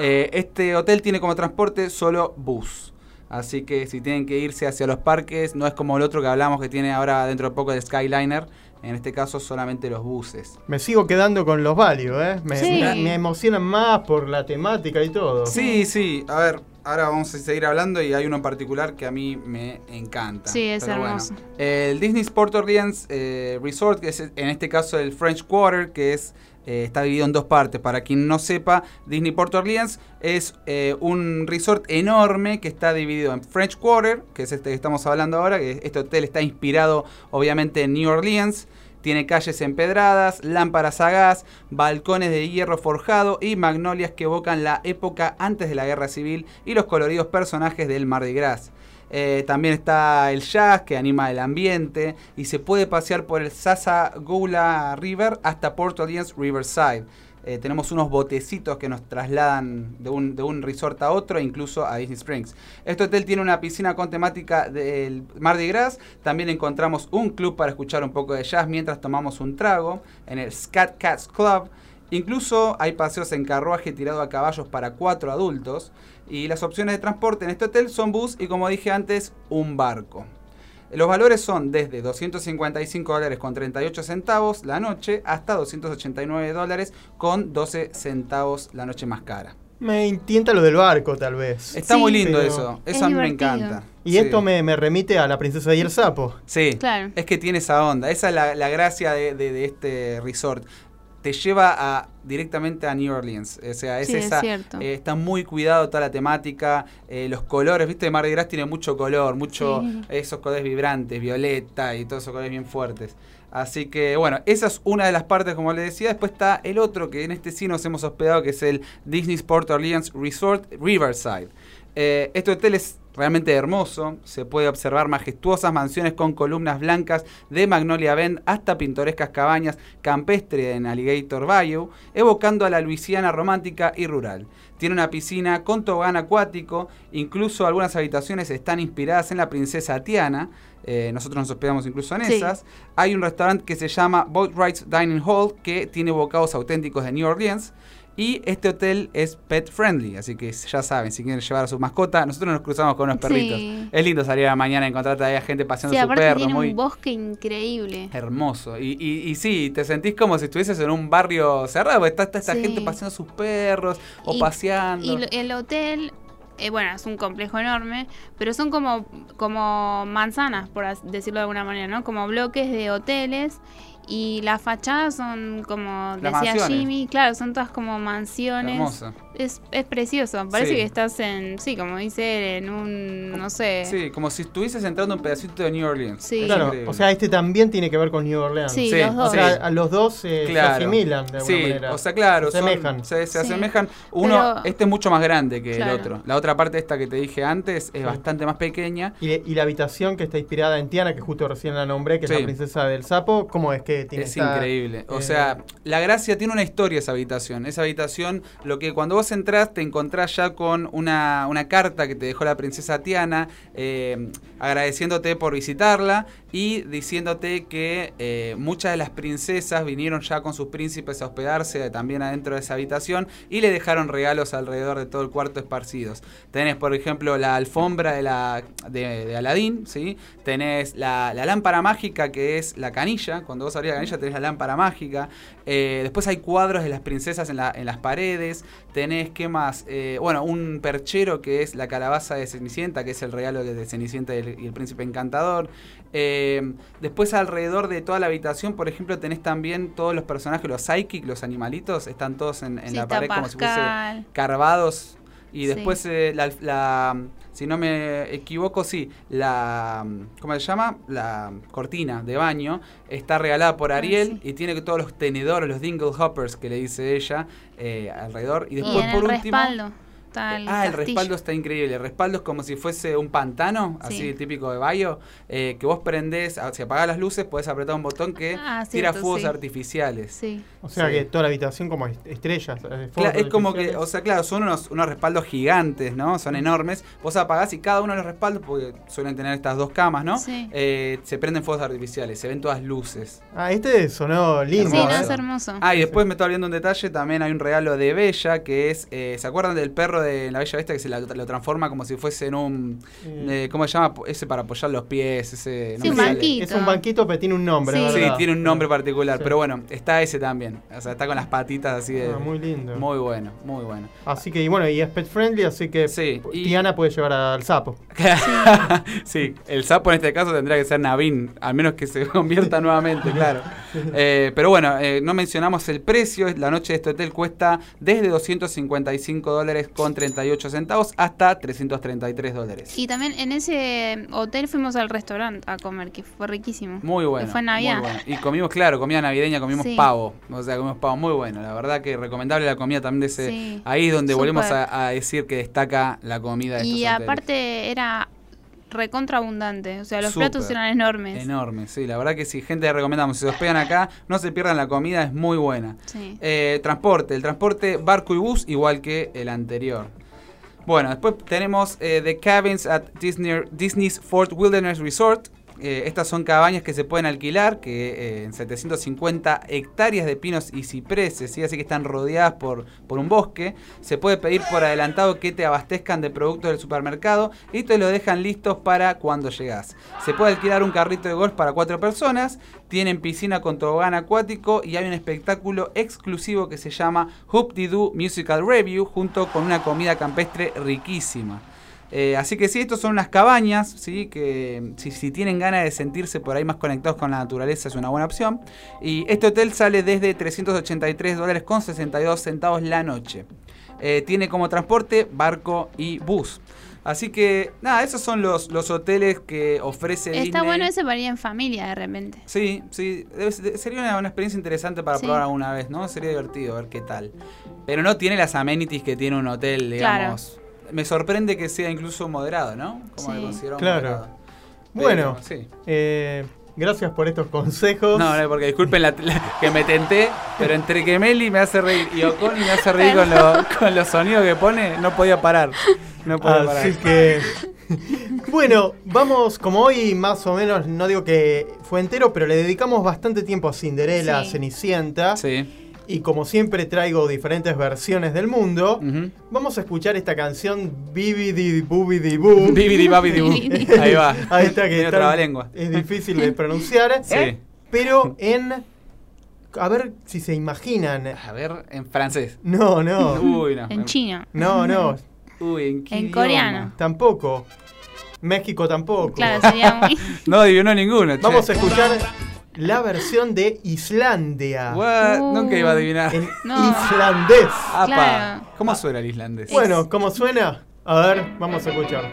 Eh, este hotel tiene como transporte solo bus. Así que si tienen que irse hacia los parques, no es como el otro que hablamos que tiene ahora dentro de poco el Skyliner, en este caso solamente los buses. Me sigo quedando con los válidos, ¿eh? Me, Sí. me- me emocionan más por la temática y todo. Sí, sí, a ver, ahora vamos a seguir hablando y hay uno en particular que a mí me encanta. Sí, es Pero hermoso. el Disney Sport Orleans eh, Resort, que es en este caso el French Quarter, que es eh, está dividido en dos partes. Para quien no sepa, Disney Port Orleans es eh, un resort enorme que está dividido en French Quarter, que es este que estamos hablando ahora, que este hotel está inspirado obviamente en New Orleans. Tiene calles empedradas, lámparas a gas, balcones de hierro forjado y magnolias que evocan la época antes de la guerra civil y los coloridos personajes del Mardi Gras. Eh, también está el jazz que anima el ambiente y se puede pasear por el Sasagula River hasta Port Orleans Riverside. Eh, tenemos unos botecitos que nos trasladan de un, de un resort a otro, incluso a Disney Springs. Este hotel tiene una piscina con temática del Mardi Gras. También encontramos un club para escuchar un poco de jazz mientras tomamos un trago en el Scat Cats Club. Incluso hay paseos en carruaje tirado a caballos para cuatro adultos. Y las opciones de transporte en este hotel son bus y, como dije antes, un barco. Los valores son desde 255 dólares con 38 centavos la noche hasta 289 dólares con 12 centavos la noche más cara. Me tienta lo del barco, tal vez. Está Sí, muy lindo eso. Es Eso a mí me encanta. Y Sí. esto me, me remite a la princesa y el sapo. Sí, Claro. es que tiene esa onda. Esa es la, la gracia de, de- de este resort. Te lleva a, directamente a New Orleans. O sea, es Sí, esa. eh, está muy cuidado toda la temática. eh, los colores, viste, Mardi Gras tiene mucho color, mucho. Sí. Esos colores vibrantes, violeta y todos esos colores bien fuertes. Así que bueno, esa es una de las partes, como le decía. Después está el otro que en este sí nos hemos hospedado, que es el Disney Sport Orleans Resort Riverside. Eh, este hotel es realmente hermoso. Se puede observar majestuosas mansiones con columnas blancas de Magnolia Bend hasta pintorescas cabañas campestre en Alligator Bayou, evocando a la Luisiana romántica y rural. Tiene una piscina con tobogán acuático, incluso algunas habitaciones están inspiradas en la princesa Tiana. eh, nosotros nos hospedamos incluso en Sí. esas. Hay un restaurante que se llama Boat Rides Dining Hall que tiene bocados auténticos de New Orleans. Y este hotel es pet friendly, así que ya saben, si quieren llevar a su mascota, nosotros nos cruzamos con unos perritos. Sí. Es lindo salir a la mañana y encontrarte ahí a gente paseando Sí, su perro, tiene muy un bosque increíble. hermoso. Y, y, y sí, te sentís como si estuvieses en un barrio cerrado, porque está, está esta Sí. gente paseando sus perros o Y- paseando. Y el hotel, eh, bueno, es un complejo enorme, pero son como, como manzanas, por decirlo de alguna manera, ¿no? Como bloques de hoteles. Y las fachadas son como Las decía mansiones. Jimmy, claro, son todas como mansiones. Hermoso. Es, es precioso. Parece Sí. que estás en, sí, como dice él, en un, no sé. Sí, como si estuvieses entrando un pedacito de New Orleans. Sí. Claro, o sea, este también tiene que ver con New Orleans. Sí, Sí, los dos. O sea, Sí. a los dos eh, se asimilan de alguna Sí, manera. o sea, claro, Se son- asemejan. se, se Sí. asemejan. Uno, Pero- este es mucho más grande que Claro. el otro. La otra parte esta que te dije antes es Sí. bastante más pequeña. Y, y la habitación que está inspirada en Tiana, que justo recién la nombré, que es la princesa del sapo, ¿cómo es que tiene Es esta- increíble. O eh, sea, la gracia tiene una historia esa habitación. Esa habitación, lo que cuando vos entrás te encontrás ya con una, una carta que te dejó la princesa Tiana, eh, agradeciéndote por visitarla y diciéndote que eh, muchas de las princesas vinieron ya con sus príncipes a hospedarse también adentro de esa habitación y le dejaron regalos alrededor de todo el cuarto esparcidos. Tenés, por ejemplo, la alfombra de, la, de, de Aladín, ¿sí? Tenés la, la lámpara mágica que es la canilla. Cuando vos canilla tenés la lámpara mágica. Eh, después hay cuadros de las princesas en, la- en las paredes. Tenés, ¿qué más? Eh, bueno, un perchero que es la calabaza de Cenicienta, que es el regalo de Cenicienta y el, y el príncipe encantador. Eh, después alrededor de toda la habitación, por ejemplo, tenés también todos los personajes, los psychic, los animalitos, están todos en, la pared como si fuese carvados. Y Sí. después, eh, la, la- si no me equivoco, sí, la, ¿cómo se llama? La cortina de baño está regalada por Ariel Ah, sí. y tiene todos los tenedores, los dingle hoppers que le dice ella eh, alrededor. Y Y, después, en por el último... respaldo está el ah, el respaldo está increíble. El respaldo es como si fuese un pantano, así Sí. típico de Bayo, eh, que vos prendés, si apagás las luces, podés apretar un botón que Ah, tira cierto, fuegos sí. artificiales. Sí. O sea Sí. que toda la habitación como est- estrellas. eh, Cla- fuegos es como que, o sea, claro, son unos, unos respaldos gigantes, ¿no? Son enormes. Vos apagás y cada uno de los respaldos, porque suelen tener estas dos camas, ¿no? Sí. Eh, se prenden fuegos artificiales, se ven todas luces. Ah, este sonó lindo. Sí, Hermoso. no, es hermoso. Ah, y después me está olvidando un detalle, también hay un regalo de Bella, que es, eh, ¿se acuerdan del perro de la Bella Bestia que se la- lo transforma como si fuese en un. Eh, ¿Cómo se llama? Ese para apoyar los pies, ese. no Sí, me un sale. banquito. Es un banquito, pero tiene un nombre, Sí. Tiene un nombre particular, Sí. pero bueno, está ese también. O sea, está con las patitas así de. Ah, muy lindo. Muy bueno, muy bueno. Así que, y bueno, y es pet friendly, así que Sí, y- Tiana puede llevar al sapo. sí, el sapo en este caso tendría que ser Navin, al menos que se convierta nuevamente, claro. Eh, pero bueno, eh, no mencionamos el precio. La noche de este hotel cuesta desde 255 dólares con 38 centavos hasta 333 dólares. Y también en ese hotel fuimos al restaurante a comer, que fue riquísimo. Muy bueno. Que fue Navidad. muy bueno. Y comimos, claro, comida navideña, comimos Sí. pavo. O sea, comimos pavo muy bueno. La verdad que recomendable la comida también de ese. Sí. Ahí es donde volvemos a, a decir que destaca la comida de Y estos hoteles. aparte era recontra abundante, o sea, los platos eran enormes. Enorme, sí, la verdad que sí, gente recomendamos, si se hospedan acá, no se pierdan la comida, es muy buena. Sí. Eh, transporte, el transporte barco y bus igual que el anterior. Bueno, después tenemos eh, The Cabins at Disney, Disney's Fort Wilderness Resort. Eh, estas son cabañas que se pueden alquilar, que eh, en 750 hectáreas de pinos y cipreses, ¿sí? así que están rodeadas por, por un bosque. Se puede pedir por adelantado que te abastezcan de productos del supermercado y te lo dejan listos para cuando llegas. Se puede alquilar un carrito de golf para cuatro personas, tienen piscina con tobogán acuático y hay un espectáculo exclusivo que se llama Hoop Doo Musical Review junto con una comida campestre riquísima. Eh, así que sí, estos son unas cabañas, ¿sí? que si, si tienen ganas de sentirse por ahí más conectados con la naturaleza es una buena opción. Y este hotel sale desde 383 dólares con 62 centavos la noche. Eh, tiene como transporte barco y bus. Así que nada, esos son los, los hoteles que ofrece Está Disney. bueno ese para ir en familia de repente. Sí, sí, debe ser- sería una, una experiencia interesante para Sí. probar alguna vez, ¿no? Sería divertido ver qué tal. Pero no tiene las amenities que tiene un hotel, Claro. Me sorprende que sea incluso moderado, ¿no? Como Sí. lo consideramos Claro. moderado. Bueno, Pero, sí. eh, gracias por estos consejos. No, no, porque disculpen la- la- que me tenté, pero entre que Meli me hace reír y Oconi me hace reír con, lo- con los sonidos que pone, no podía parar. No podía parar. Así que. Bueno, vamos, como hoy más o menos, no digo que fue entero, pero le dedicamos bastante tiempo a Cinderella, a. Cenicienta. Sí. Y como siempre traigo diferentes versiones del mundo, Ujú. vamos a escuchar esta canción Bibidi Bubidi Boo. Bibidi babidi boo. Ahí va. Ahí está que está- trabalengua. es difícil de pronunciar. Sí. Pero en. A ver si se imaginan. A ver, en francés. No, no. Uy, no. En chino. No, no. Uy, ¿en qué En idioma? coreano. Tampoco. México tampoco. Claro, sería muy... No adivinó ninguno. che. Vamos a escuchar la versión de Islandia. What? Uh. Nunca iba a adivinar. En No. islandés. Apa. Claro. ¿Cómo suena el islandés? Bueno, ¿cómo suena? A ver, vamos a escuchar.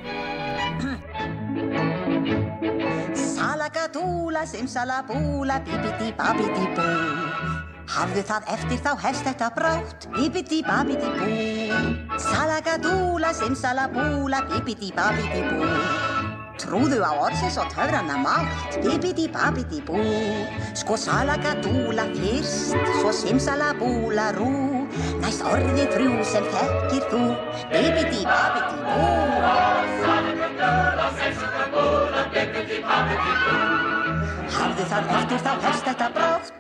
Salakatúla, simsalabúla, bíbidi babidi bú. Hafðu það eftir þá hefst þetta brátt, bíbidi babidi bú. Salakatúla, simsalabúla, bíbidi babidi bú. Trúðu á orðsins og töfranna mátt, bibidi-babidi-bú. Sko salagadúla fyrst, svo simsalabúlarú. Næst orði frú sem fekkir þú, bibidi-babidi-bú. Hafðu það eftir þá hefst þetta brátt.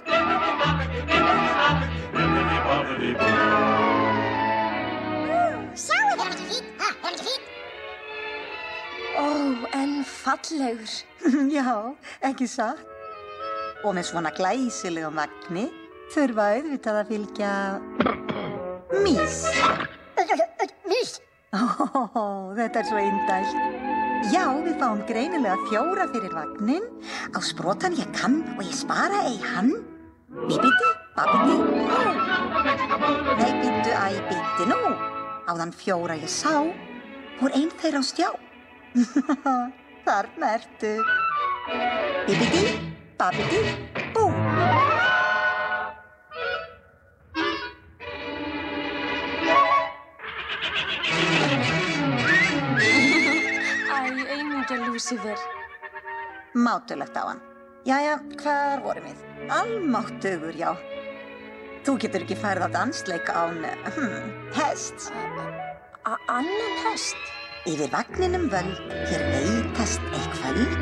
Sjáu, það er ekki fín, það er ekki fín. Ó, en fallegur. Já, ekki satt. Og með svona glæsilegum vagni þurfa auðvitað að fylgja mís. Mís. Ó, þetta er svo indælt. Já, við fáum greinilega fjóra fyrir vagnin. Á sprotan ég kann og ég spara ei hann. Bíbiti, babiti, nú. Nei, býttu, æ, býttu nú. Áðan fjóra ég sá, voru ein þeirra á stjá. Þarna ertu. Bíbiti, babiti, bú. Æ, einmingja Lucifer. Mátulegt á hann. Jæja, hvar vorum við? Almáttugur, já. Þú getur ekki færð á dansleik án, hm, hest. A annan hest. Yfir vagninum völd, hér veitast eitthvöld.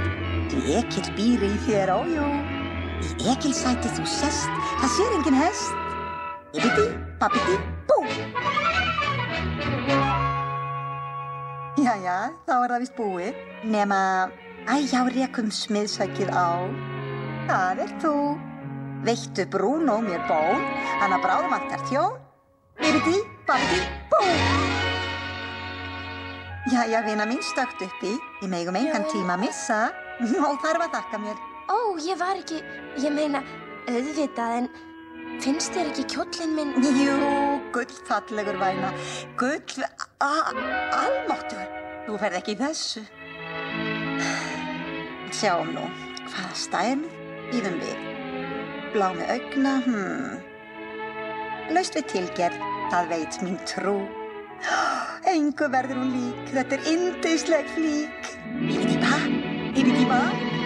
Ekil býr í þér, ójó. Í ekilsæti þú sest, það sér engin hest. Ibiti, babiti, bú. Jæja, þá er það vist búið. Nema, æ, já, rekum smiðsækið á. Það er þú. Veittu Bruno mér ból, hann að bráðum vantar þjón. Bibidi, babidi, bú. Jæja, vina mín stökt uppi. Ég megum engan tíma að missa. Og þarf að þakka mér. Ó, ég var ekki, ég meina, auðvitað, en finnst þér ekki kjóllin minn? Jú, gullfallegur væna. Gull, almáttur. Þú ferð ekki í þessu. Sjáum nú, hvaða stærn býðum við? Blá með augna, hmm. Laust við tilgerð, það veit mín trú. Engu verður hún lík, þetta er indisleg flík. Bíbidi-ba, bíbidi-ba,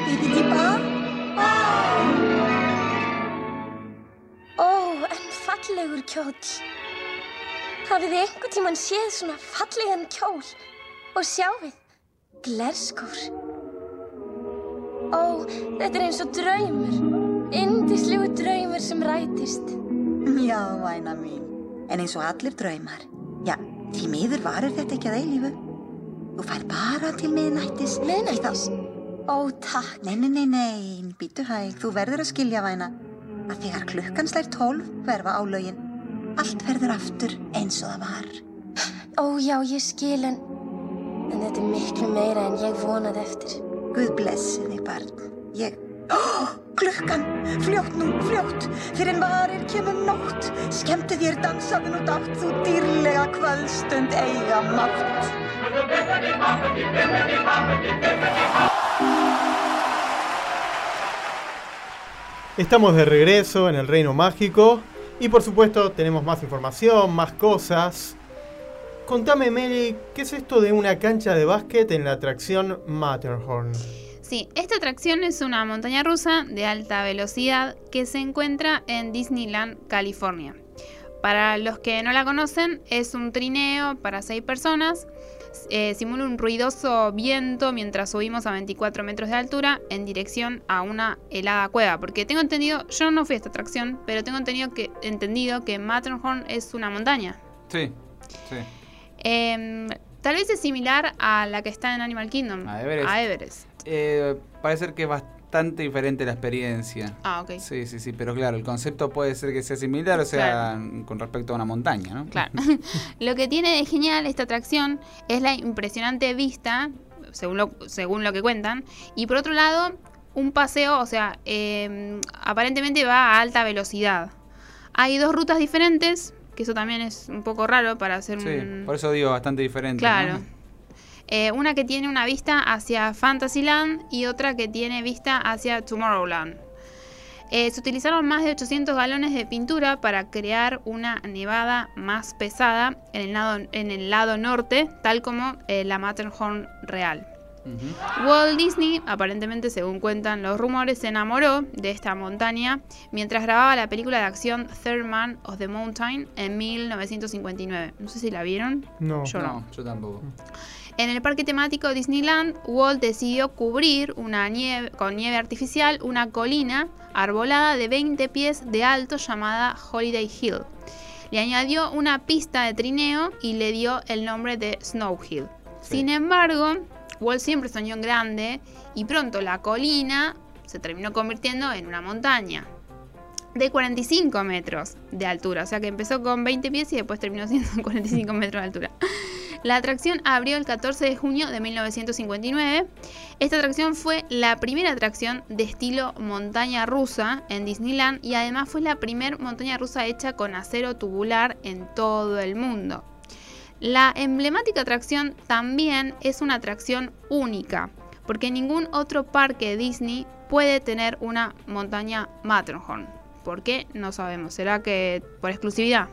bíbidi-ba. Ó, en fallegur kjóll. Hafið þið einhvern tímann séð svona fallegan kjól? Og sjáið, glerskór. Ó, þetta er eins og draumur. Indislegu draumur sem rætist. Já, væna mín. En eins og allir draumar. Því miður varur þetta ekki að eilífu. Þú fær bara til miðnættis. Miðnættis? Ó, takk. Nei, nei, nei, nei, býtu hæg. Þú verður að skilja væna. Að þegar klukkan slær tólf hverfa álögin. Allt verður aftur eins og það var. Ó, já, ég skil en... En þetta er miklu meira en ég vonaði eftir. Guð blessi þig, barn. Ég... Klukkan! Fljótt nú, fljótt! Fyrir en varir kemur nótt. Skemmti þér dansaðun og dátt, þú dýrlega kvöldstund eiga mátt. Estamos de regreso en el Reino Mágico y por supuesto tenemos más información, más cosas. Contame, Meli, ¿qué es esto de una cancha de básquet en la atracción Matterhorn? Sí, esta atracción es una montaña rusa de alta velocidad que se encuentra en Disneyland, California. Para los que no la conocen, es un trineo para seis personas. Eh, simula un ruidoso viento mientras subimos a 24 metros de altura en dirección a una helada cueva. Porque tengo entendido, yo no fui a esta atracción, pero tengo entendido que, entendido que Matterhorn es una montaña. Sí, sí. Em, tal vez es similar a la que está en Animal Kingdom, A Everest. A Everest. Eh, parece que es bastante diferente la experiencia. Ah, ok. Sí, sí, sí, pero claro, el concepto puede ser que sea similar, o sea, con respecto a una montaña, ¿no? Claro. lo que tiene de genial esta atracción es la impresionante vista, según lo, según lo que cuentan, y por otro lado, un paseo, o sea, eh, aparentemente va a alta velocidad. Hay dos rutas diferentes, que eso también es un poco raro para hacer Sí, un... por eso digo bastante diferente. Claro. ¿no? Eh, una que tiene una vista hacia Fantasyland y otra que tiene vista hacia Tomorrowland. Eh, se utilizaron más de 800 galones de pintura para crear una nevada más pesada en el lado, en el lado norte, tal como eh, la Matterhorn real. Walt Disney, aparentemente según cuentan los rumores, se enamoró de esta montaña mientras grababa la película de acción Third Man of the Mountain en 1959. No sé si la vieron. No. Yo no. No, yo tampoco. En el parque temático Disneyland, Walt decidió cubrir una nieve, con nieve artificial una colina arbolada de 20 pies de alto llamada Holiday Hill. Le añadió una pista de trineo y le dio el nombre de Snow Hill. Sin embargo, Walt siempre soñó en grande y pronto la colina se terminó convirtiendo en una montaña de 45 metros de altura. O sea que empezó con 20 pies y después terminó siendo 45 metros de altura. La atracción abrió el 14 de junio de 1959. Esta atracción fue la primera atracción de estilo montaña rusa en Disneyland y además fue la primera montaña rusa hecha con acero tubular en todo el mundo. La emblemática atracción también es una atracción única, porque ningún otro parque Disney puede tener una montaña Matterhorn. ¿Por qué? No sabemos. ¿Será que por exclusividad?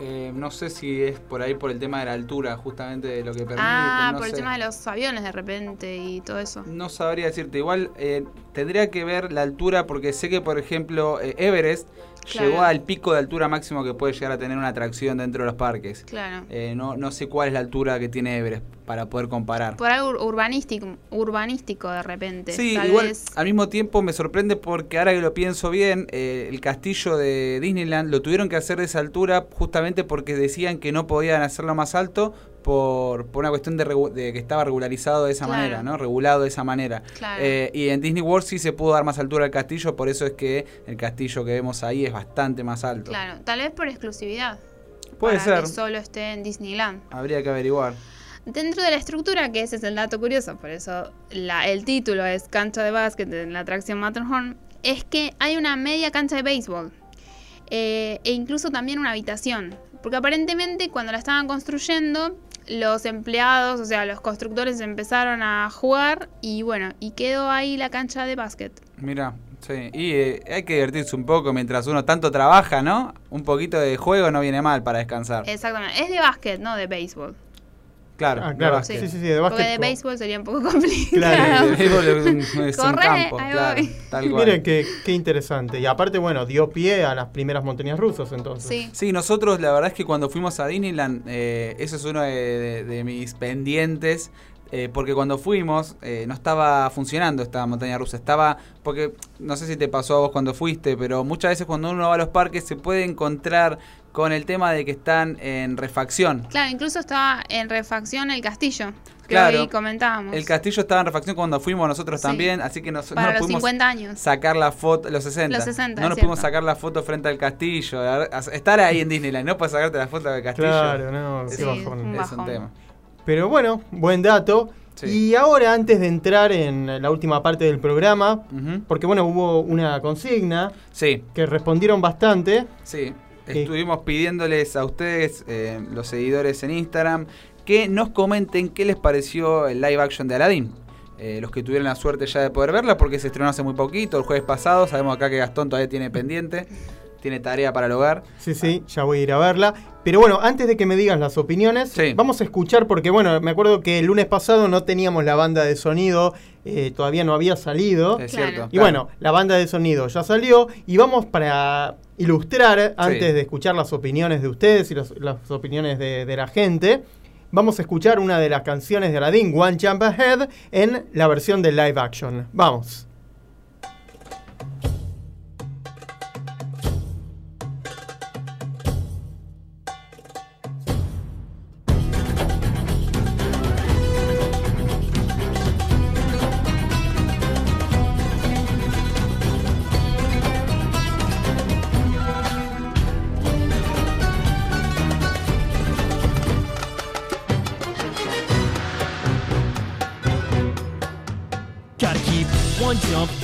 Eh, no sé si es por ahí por el tema de la altura, justamente de lo que permite. ah, no por el tema de los aviones de repente y todo eso. No sabría decirte. Igual eh, tendría que ver la altura porque sé que, por ejemplo, eh, Everest Claro. llegó al pico de altura máximo que puede llegar a tener una atracción dentro de los parques. Claro. No, no sé cuál es la altura que tiene Everest. Para poder comparar. Por algo ur- urbanístico, urbanístico de repente. Sí, Tal igual vez. al mismo tiempo me sorprende porque ahora que lo pienso bien, eh, el castillo de Disneyland lo tuvieron que hacer de esa altura justamente porque decían que no podían hacerlo más alto por, por una cuestión de, que estaba regularizado de esa Claro. manera, ¿no? Regulado de esa manera. Claro. Eh, y en Disney World sí se pudo dar más altura al castillo, por eso es que el castillo que vemos ahí es bastante más alto. Claro, tal vez por exclusividad. Puede para ser. que solo esté en Disneyland. Habría que averiguar. Dentro de la estructura, que ese es el dato curioso, por eso la- el título es cancha de básquet en la atracción Matterhorn, es que hay una media cancha de béisbol eh, e incluso también una habitación. Porque aparentemente cuando la estaban construyendo, los empleados, o sea, los constructores empezaron a jugar y bueno, y quedó ahí la cancha de básquet. Mira, sí. Y eh, hay que divertirse un poco mientras uno tanto trabaja, ¿no? Un poquito de juego no viene mal para descansar. Exactamente, es de básquet, no de béisbol. Claro, Ah, de claro. básquet. Sí, sí, sí, de Porque básquet. de con- béisbol sería un poco complicado. Claro, El béisbol es un, es un Corre, campo, claro, voy. tal cual. Miren qué, qué interesante. Y aparte, bueno, dio pie a las primeras montañas rusas entonces. Sí. Sí, nosotros la verdad es que cuando fuimos a Disneyland, eh, eso es uno de, de- de mis pendientes, eh, porque cuando fuimos eh, no estaba funcionando esta montaña rusa, estaba, porque no sé si te pasó a vos cuando fuiste, pero muchas veces cuando uno va a los parques se puede encontrar con el tema de que están en refacción. Claro, incluso estaba en refacción el castillo, que Claro. hoy comentábamos. El castillo estaba en refacción cuando fuimos nosotros Sí. también, así que nos, no Para nos los pudimos 50 años. sacar la foto, los 60. Los 60, no nos pudimos sacar la foto frente al castillo. Estar ahí en Disneyland, no puedes sacarte la foto del castillo. Claro, no, Sí, un es un tema. Pero bueno, buen dato. Sí. Y ahora, antes de entrar en la última parte del programa, porque bueno, hubo una consigna Sí, que respondieron bastante. sí. Estuvimos pidiéndoles a ustedes, eh, los seguidores en Instagram, que nos comenten qué les pareció el live action de Aladdin. Eh, los que tuvieron la suerte ya de poder verla, porque se estrenó hace muy poquito, el jueves pasado. Sabemos acá que Gastón todavía tiene pendiente, tiene tarea para el hogar. Sí, sí, ya voy a ir a verla. Pero bueno, antes de que me digas las opiniones, Sí. vamos a escuchar, porque bueno, me acuerdo que el lunes pasado no teníamos la banda de sonido, eh, todavía no había salido. Es Claro. cierto. Y bueno, la banda de sonido ya salió y vamos para ilustrar, antes de escuchar las opiniones de ustedes y las, las opiniones de, de la gente, vamos a escuchar una de las canciones de Aladdin, One Jump Ahead, en la versión de live action. Vamos.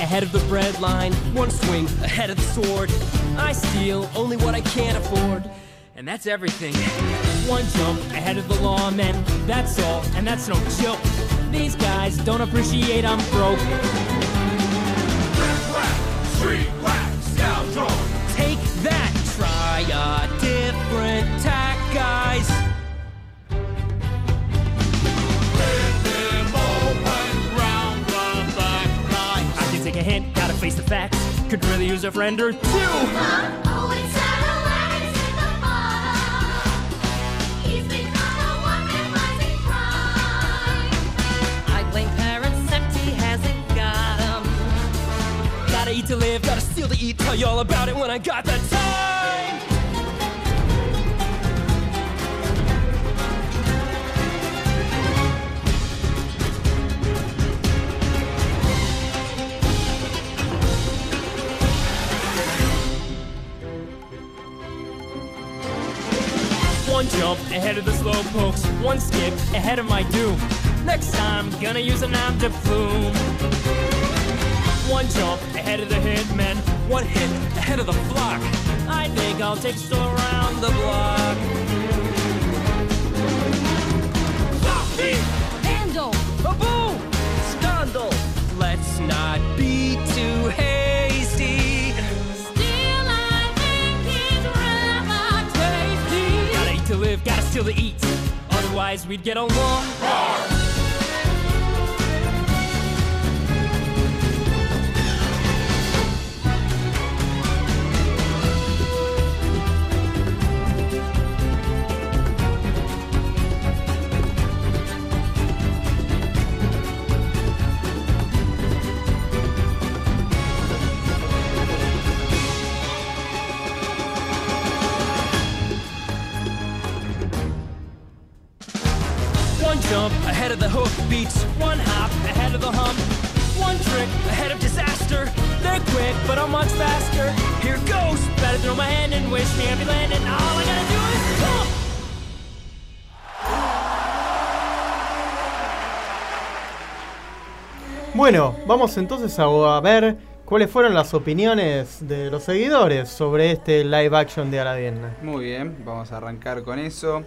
Ahead of the bread line, one swing ahead of the sword. I steal only what I can't afford, and that's everything. One jump ahead of the lawmen, that's all, and that's no joke. These guys don't appreciate I'm broke. The facts. Could really use a friend or two. Crime. I blame parents, hasn't. Gotta eat to live, gotta steal to eat. Tell you all about it when I got the Ahead of the slow pokes, one skip ahead of my doom. Next time, gonna use an arm to plume. One jump ahead of the hitmen, one hit ahead of the flock. I think I'll take still around the block. Live, gotta steal to eat. Otherwise, we'd get along. jump throw my hand and wish me happy landing. All I gotta do is jump. Bueno, vamos entonces a, a ver cuáles fueron las opiniones de los seguidores sobre este live action de Aladdin. Muy bien, vamos a arrancar con eso.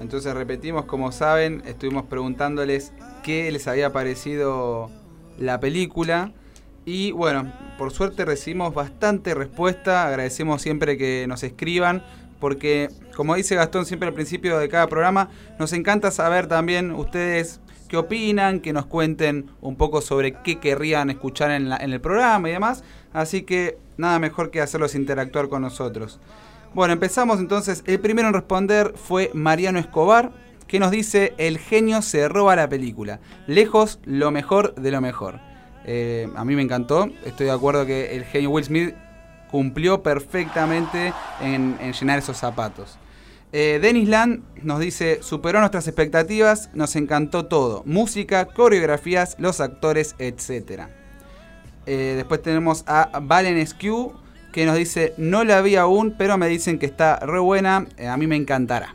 Entonces repetimos, como saben, estuvimos preguntándoles qué les había parecido la película. Y bueno, por suerte recibimos bastante respuesta. Agradecemos siempre que nos escriban. Porque, como dice Gastón siempre al principio de cada programa, nos encanta saber también ustedes qué opinan, que nos cuenten un poco sobre qué querrían escuchar en, el programa y demás. Así que nada mejor que hacerlos interactuar con nosotros. Bueno, empezamos entonces. El primero en responder fue Mariano Escobar, que nos dice, el genio se roba la película. Lejos, lo mejor de lo mejor. Eh, a mí me encantó. Estoy de acuerdo que el genio Will Smith cumplió perfectamente en, en llenar esos zapatos. Eh, Dennis Land nos dice, superó nuestras expectativas, nos encantó todo. Música, coreografías, los actores, etc. Eh, después tenemos a Valen Skew, que nos dice, no la vi aún, pero me dicen que está re buena, a mí me encantará.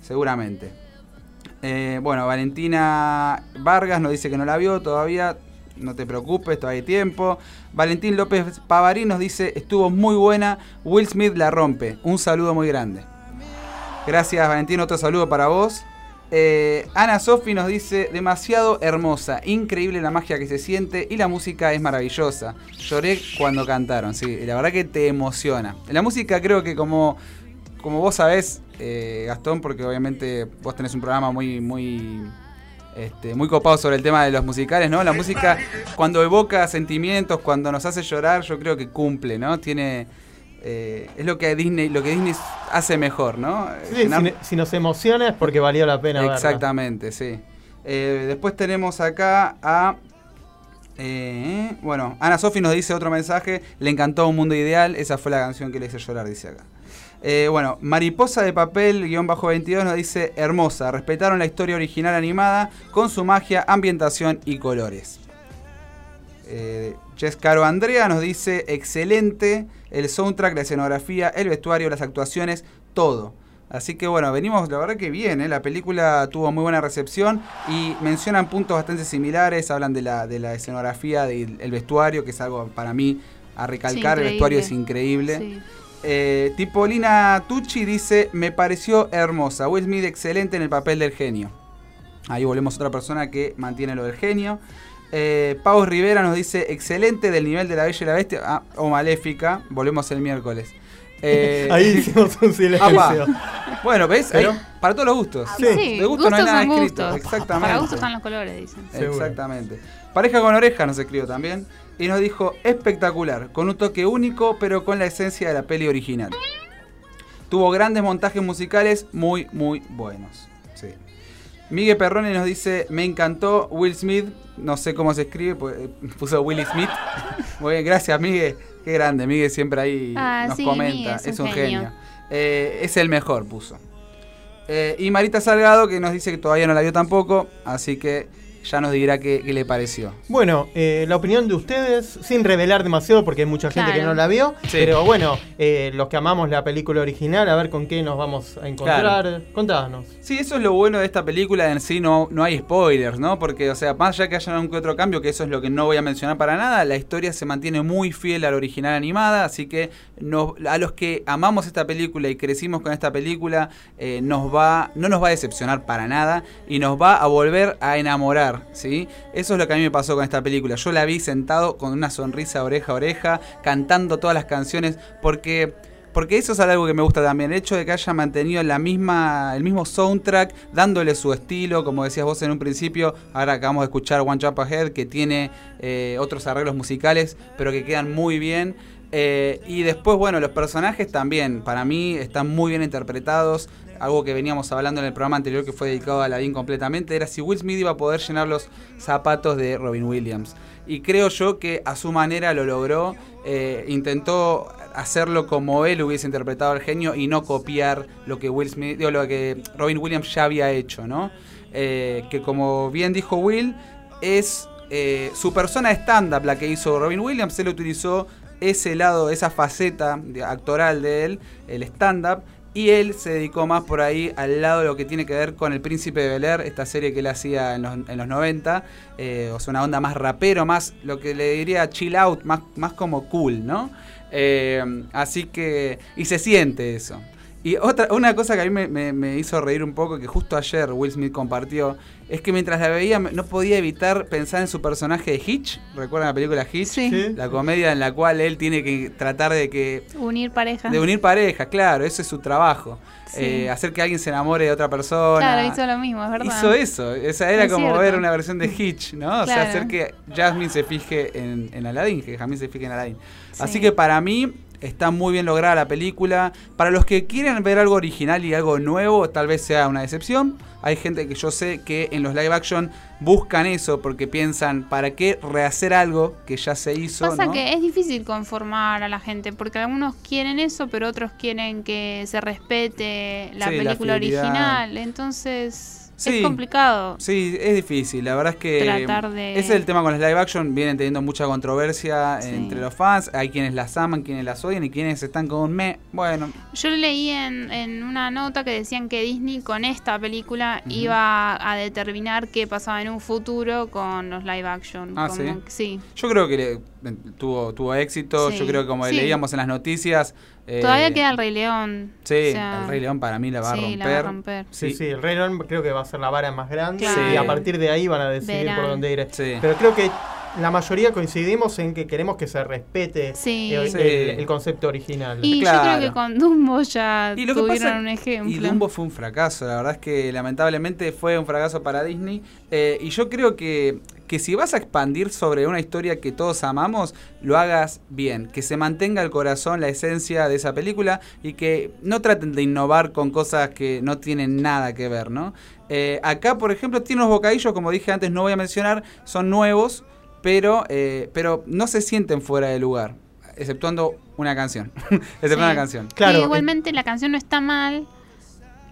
Seguramente. Bueno, Valentina Vargas nos dice que no la vio todavía. No te preocupes, todavía hay tiempo. Valentín López Pavarín nos dice, estuvo muy buena. Will Smith la rompe. Un saludo muy grande. Gracias, Valentín. Otro saludo para vos. Eh, Ana Sofi nos dice, demasiado hermosa, increíble la magia que se siente y la música es maravillosa. Lloré cuando cantaron, sí, la verdad que te emociona. La música creo que como, como vos sabés, eh, Gastón, porque obviamente vos tenés un programa muy, muy, este, muy copado sobre el tema de los musicales, ¿no? La música cuando evoca sentimientos, cuando nos hace llorar, yo creo que cumple, ¿no? Tiene... eh, es lo que Disney, lo que Disney hace mejor, ¿no? Sí, si, si nos emociona es porque valió la pena verla. Exactamente, sí. Eh, después tenemos acá a. eh, bueno, Ana Sofi nos dice otro mensaje. Le encantó Un Mundo Ideal. Esa fue la canción que le hizo llorar, dice acá. Eh, bueno, Mariposa de Papel, guion bajo 22, nos dice: Hermosa, respetaron la historia original animada con su magia, ambientación y colores. Eh, Jess Caro Andrea nos dice: Excelente, el soundtrack, la escenografía, el vestuario, las actuaciones, todo. Así que bueno, venimos, la verdad que bien, ¿eh? la película tuvo muy buena recepción y mencionan puntos bastante similares, hablan de la, de la escenografía, del el vestuario, que es algo para mí a recalcar, el vestuario es increíble. Sí. Eh, Tipolina Tucci dice, me pareció hermosa, Will Smith excelente en el papel del genio. Ahí volvemos a otra persona que mantiene lo del genio. Eh, Pau Rivera nos dice, excelente del nivel de la Bella y la Bestia, ah, o Maléfica, volvemos el miércoles. Eh, Ahí hicimos un silencio. Apa. Bueno, ¿ves? Pero- Ahí, para todos los gustos. Sí, De gusto no hay nada escrito. gustos. Exactamente. Para gustos están los colores, dicen. Exactamente. Pareja con oreja nos escribió también. Y nos dijo, espectacular, con un toque único, pero con la esencia de la peli original. Tuvo grandes montajes musicales muy, muy buenos. Sí. Miguel Perrone nos dice, me encantó Will Smith, no sé cómo se escribe, pues, eh, puso Will Smith. Muy bien, gracias Miguel, qué grande, Miguel siempre ahí Ah, nos sí, comenta, es, es un un genio. genio. Eh, es el mejor, puso. Eh, y Marita Salgado que nos dice que todavía no la vio tampoco, así que ya nos dirá qué, qué le pareció. Bueno, eh, la opinión de ustedes, sin revelar demasiado porque hay mucha gente que no la vio, Sí. pero bueno, eh, los que amamos la película original, a ver con qué nos vamos a encontrar. Claro. Contanos. Sí, eso es lo bueno de esta película en sí, no, no hay spoilers, ¿no? Porque, o sea, más allá que haya un que otro cambio, que eso es lo que no voy a mencionar para nada, la historia se mantiene muy fiel a la original animada, así que nos- a los que amamos esta película y crecimos con esta película, eh, nos va, no nos va a decepcionar para nada y nos va a volver a enamorar, ¿sí? Eso es lo que a mí me pasó con esta película. Yo la vi sentado con una sonrisa oreja a oreja, cantando todas las canciones, porque... Porque eso es algo que me gusta también, el hecho de que haya mantenido la misma, el mismo soundtrack, dándole su estilo, como decías vos en un principio, ahora acabamos de escuchar One Jump Ahead, que tiene eh, otros arreglos musicales, pero que quedan muy bien. Eh, y después, bueno, los personajes también, para mí, están muy bien interpretados. Algo que veníamos hablando en el programa anterior que fue dedicado a Aladdin completamente, era si Will Smith iba a poder llenar los zapatos de Robin Williams. Y creo yo que a su manera lo logró. eh, intentó hacerlo como él hubiese interpretado al genio y no copiar lo que Will Smith, digo, lo que Robin Williams ya había hecho, ¿no? eh, que como bien dijo Will, es eh, su persona stand-up la que hizo Robin Williams, él utilizó ese lado, esa faceta actoral de él, el stand-up, y él se dedicó más por ahí al lado de lo que tiene que ver con El Príncipe de Bel Air, esta serie que él hacía en los, en los 90, eh, o sea, una onda más rapero, más lo que le diría chill out, más, más como cool, ¿no? Eh, así que, y se siente eso. Y otra, una cosa que a mí me, me- me hizo reír un poco, que justo ayer Will Smith compartió, es que mientras la veía no podía evitar pensar en su personaje de Hitch. ¿Recuerdan la película Hitch? Sí. La comedia en la cual él tiene que tratar de que Unir parejas. de unir parejas, claro, ese es su trabajo. Sí. Eh, hacer que alguien se enamore de otra persona. Claro, hizo lo mismo, es verdad. Hizo eso, esa era Es como cierto. ver una versión de Hitch, ¿no? O sea, hacer que Jasmine se fije en, en Aladdin, que Jasmine se fije en Aladdin. Así Sí. que para mí está muy bien lograda la película. Para los que quieren ver algo original y algo nuevo, tal vez sea una decepción. Hay gente que yo sé que en los live action buscan eso porque piensan, ¿para qué rehacer algo que ya se hizo? Pasa ¿no? que es difícil conformar a la gente, porque algunos quieren eso, pero otros quieren que se respete la Sí, película original. Entonces Sí. es complicado. Sí, es difícil. La verdad es que Tratar de- ese es el tema con los live action. Vienen teniendo mucha controversia Sí. entre los fans. Hay quienes las aman, quienes las odian y quienes están con un me. Bueno, Yo leí en, en una nota que decían que Disney con esta película iba a determinar qué pasaba en un futuro con los live action. Ah, Como ¿sí? yo creo que le- tuvo, tuvo éxito. Sí. Yo creo que como leíamos en las noticias. Eh, Todavía queda el Rey León. Sí, o sea, el Rey León para mí la va a sí, romper. la va a romper. Sí, sí, el Rey León creo que va a ser la vara más grande Claro. y a partir de ahí van a decidir Verán. por dónde ir. Sí. Pero creo que la mayoría coincidimos en que queremos que se respete Sí. el, Sí. el- el concepto original. Y yo Claro. creo que con Dumbo ya Y lo que tuvieron pasa- un ejemplo. Y Dumbo fue un fracaso, la verdad es que lamentablemente fue un fracaso para Disney. Eh, y yo creo que, que si vas a expandir sobre una historia que todos amamos, lo hagas bien, que se mantenga el corazón, la esencia de esa película y que no traten de innovar con cosas que no tienen nada que ver, ¿no? Eh, acá, por ejemplo, tiene unos bocadillos, como dije antes, no voy a mencionar, son nuevos, pero, eh, pero no se sienten fuera de lugar, exceptuando una canción. exceptuando Sí. una canción. Claro, Sí, igualmente la canción no está mal,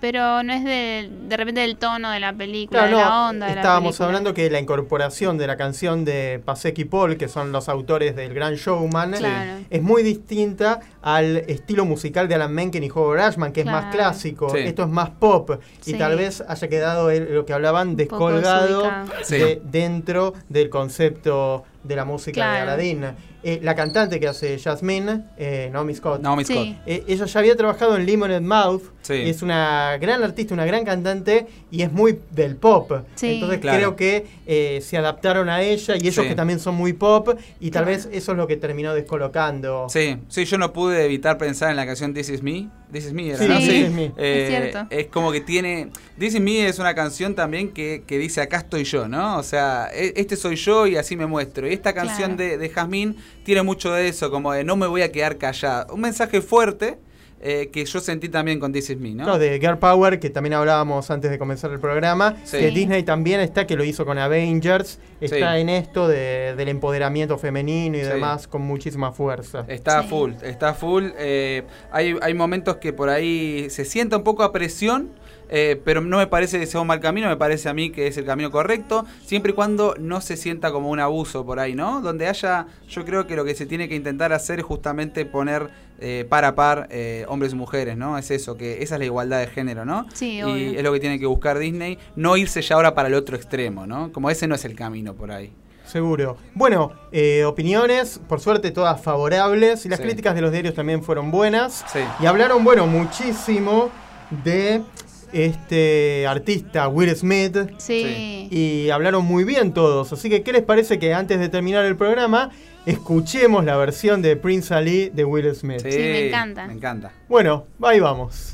pero no es de, de repente del tono de la película, Claro, de no, la onda de la estábamos hablando que la incorporación de la canción de Pasek y Paul, que son los autores del Gran Showman, Claro. es muy distinta al estilo musical de Alan Menken y Howard Ashman, que es más clásico. Sí. Esto es más pop. Y Sí. tal vez haya quedado el- lo que hablaban descolgado. Sí. de- dentro del concepto de la música de. Aladdin. Eh, la cantante que hace Jasmine, eh, Naomi Scott, Naomi Sí. Scott. eh, ella ya había trabajado en Lemonade Mouth. Sí. y es una gran artista, una gran cantante y es muy del pop. Sí. Entonces Claro. creo que eh, se adaptaron a ella y ellos Sí. que también son muy pop y tal Claro. vez eso es lo que terminó descolocando. Sí, sí, yo no pude evitar pensar en la canción This Is Me. This Is Me era, Sí, ¿no? This Is Me. Eh, Es cierto. es como que tiene... This Is Me es una canción también que, que dice acá estoy yo, ¿no? O sea, e- este soy yo y así me muestro. Y esta canción Claro. de, de Jazmín tiene mucho de eso, como de no me voy a quedar callada. Un mensaje fuerte eh, que yo sentí también con This Is Me, ¿no? De Girl Power, que también hablábamos antes de comenzar el programa, Sí. que Disney también está, que lo hizo con Avengers, está Sí. en esto de- del empoderamiento femenino y Sí. demás con muchísima fuerza. Está Sí. full, está full. eh, hay, hay momentos que por ahí se sienta un poco a presión, eh, pero no me parece que sea un mal camino, me parece a mí que es el camino correcto, siempre y cuando no se sienta como un abuso por ahí, ¿no? Donde haya, yo creo que lo que se tiene que intentar hacer es justamente poner eh, par a par eh, hombres y mujeres, ¿no? Es eso, que esa es la igualdad de género, ¿no? Sí, y obvio. es lo que tiene que buscar Disney, no irse ya ahora para el otro extremo, ¿no? Como ese no es el camino por ahí. Seguro. Bueno, eh, opiniones, por suerte todas favorables, y las Sí. críticas de los diarios también fueron buenas. Sí. Y hablaron, bueno, muchísimo de este artista Will Smith. Sí. Y hablaron muy bien todos. Así que, ¿qué les parece que antes de terminar el programa, escuchemos la versión de Prince Ali de Will Smith? Sí, me encanta. Me encanta. Bueno, ahí vamos.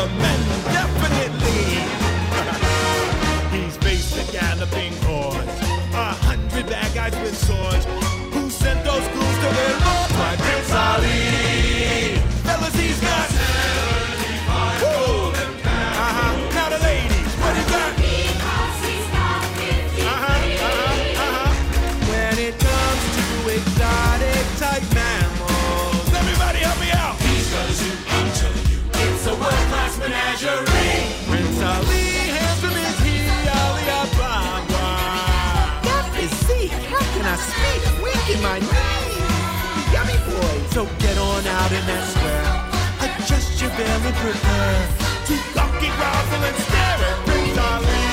Regular men, out in that square. Adjust your veil and prepare to grovel and stare at Prince Ali.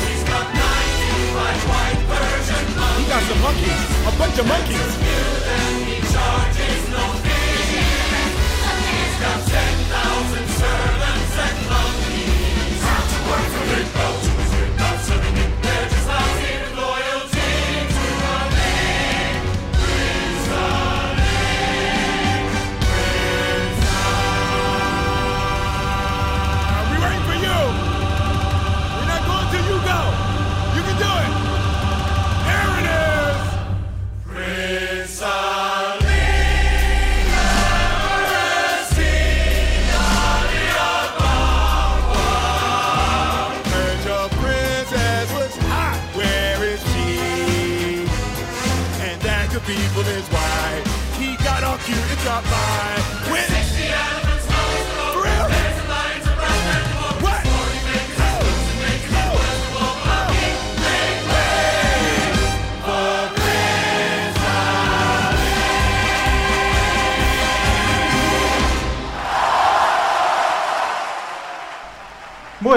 He's got 95 white Persian monkeys. He got some monkeys. A bunch of monkeys. He charges no fee. He's got 10,000 servants and monkeys. How to work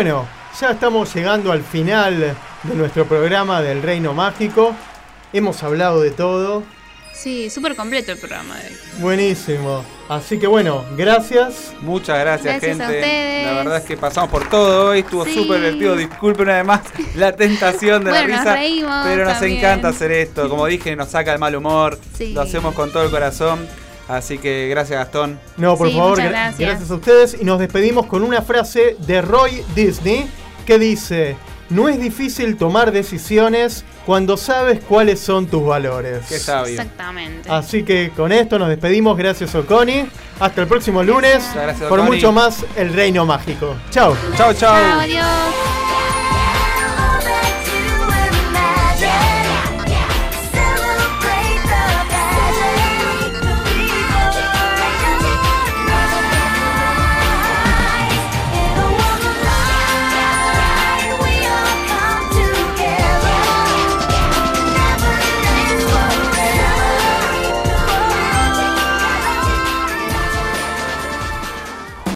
Bueno, ya estamos llegando al final de nuestro programa del Reino Mágico. Hemos hablado de todo. Sí, súper completo el programa de hoy. Buenísimo. Así que bueno, gracias. Muchas gracias, Gracias a gente. ustedes. La verdad es que pasamos por todo hoy, estuvo Sí. súper divertido. Disculpen una vez más la tentación de Bueno, la nos risa. reímos pero nos también. encanta hacer esto. Como dije, nos saca el mal humor. Sí. Lo hacemos con todo el corazón. Así que gracias, Gastón. No, por Sí, favor, gracias. gracias a ustedes. Y nos despedimos con una frase de Roy Disney que dice, no es difícil tomar decisiones cuando sabes cuáles son tus valores. Qué sabio. Exactamente. Así que con esto nos despedimos. Gracias, Oconi. Hasta el próximo lunes. Muchas gracias, por mucho más El Reino Mágico. Chao, chao. Chao, adiós.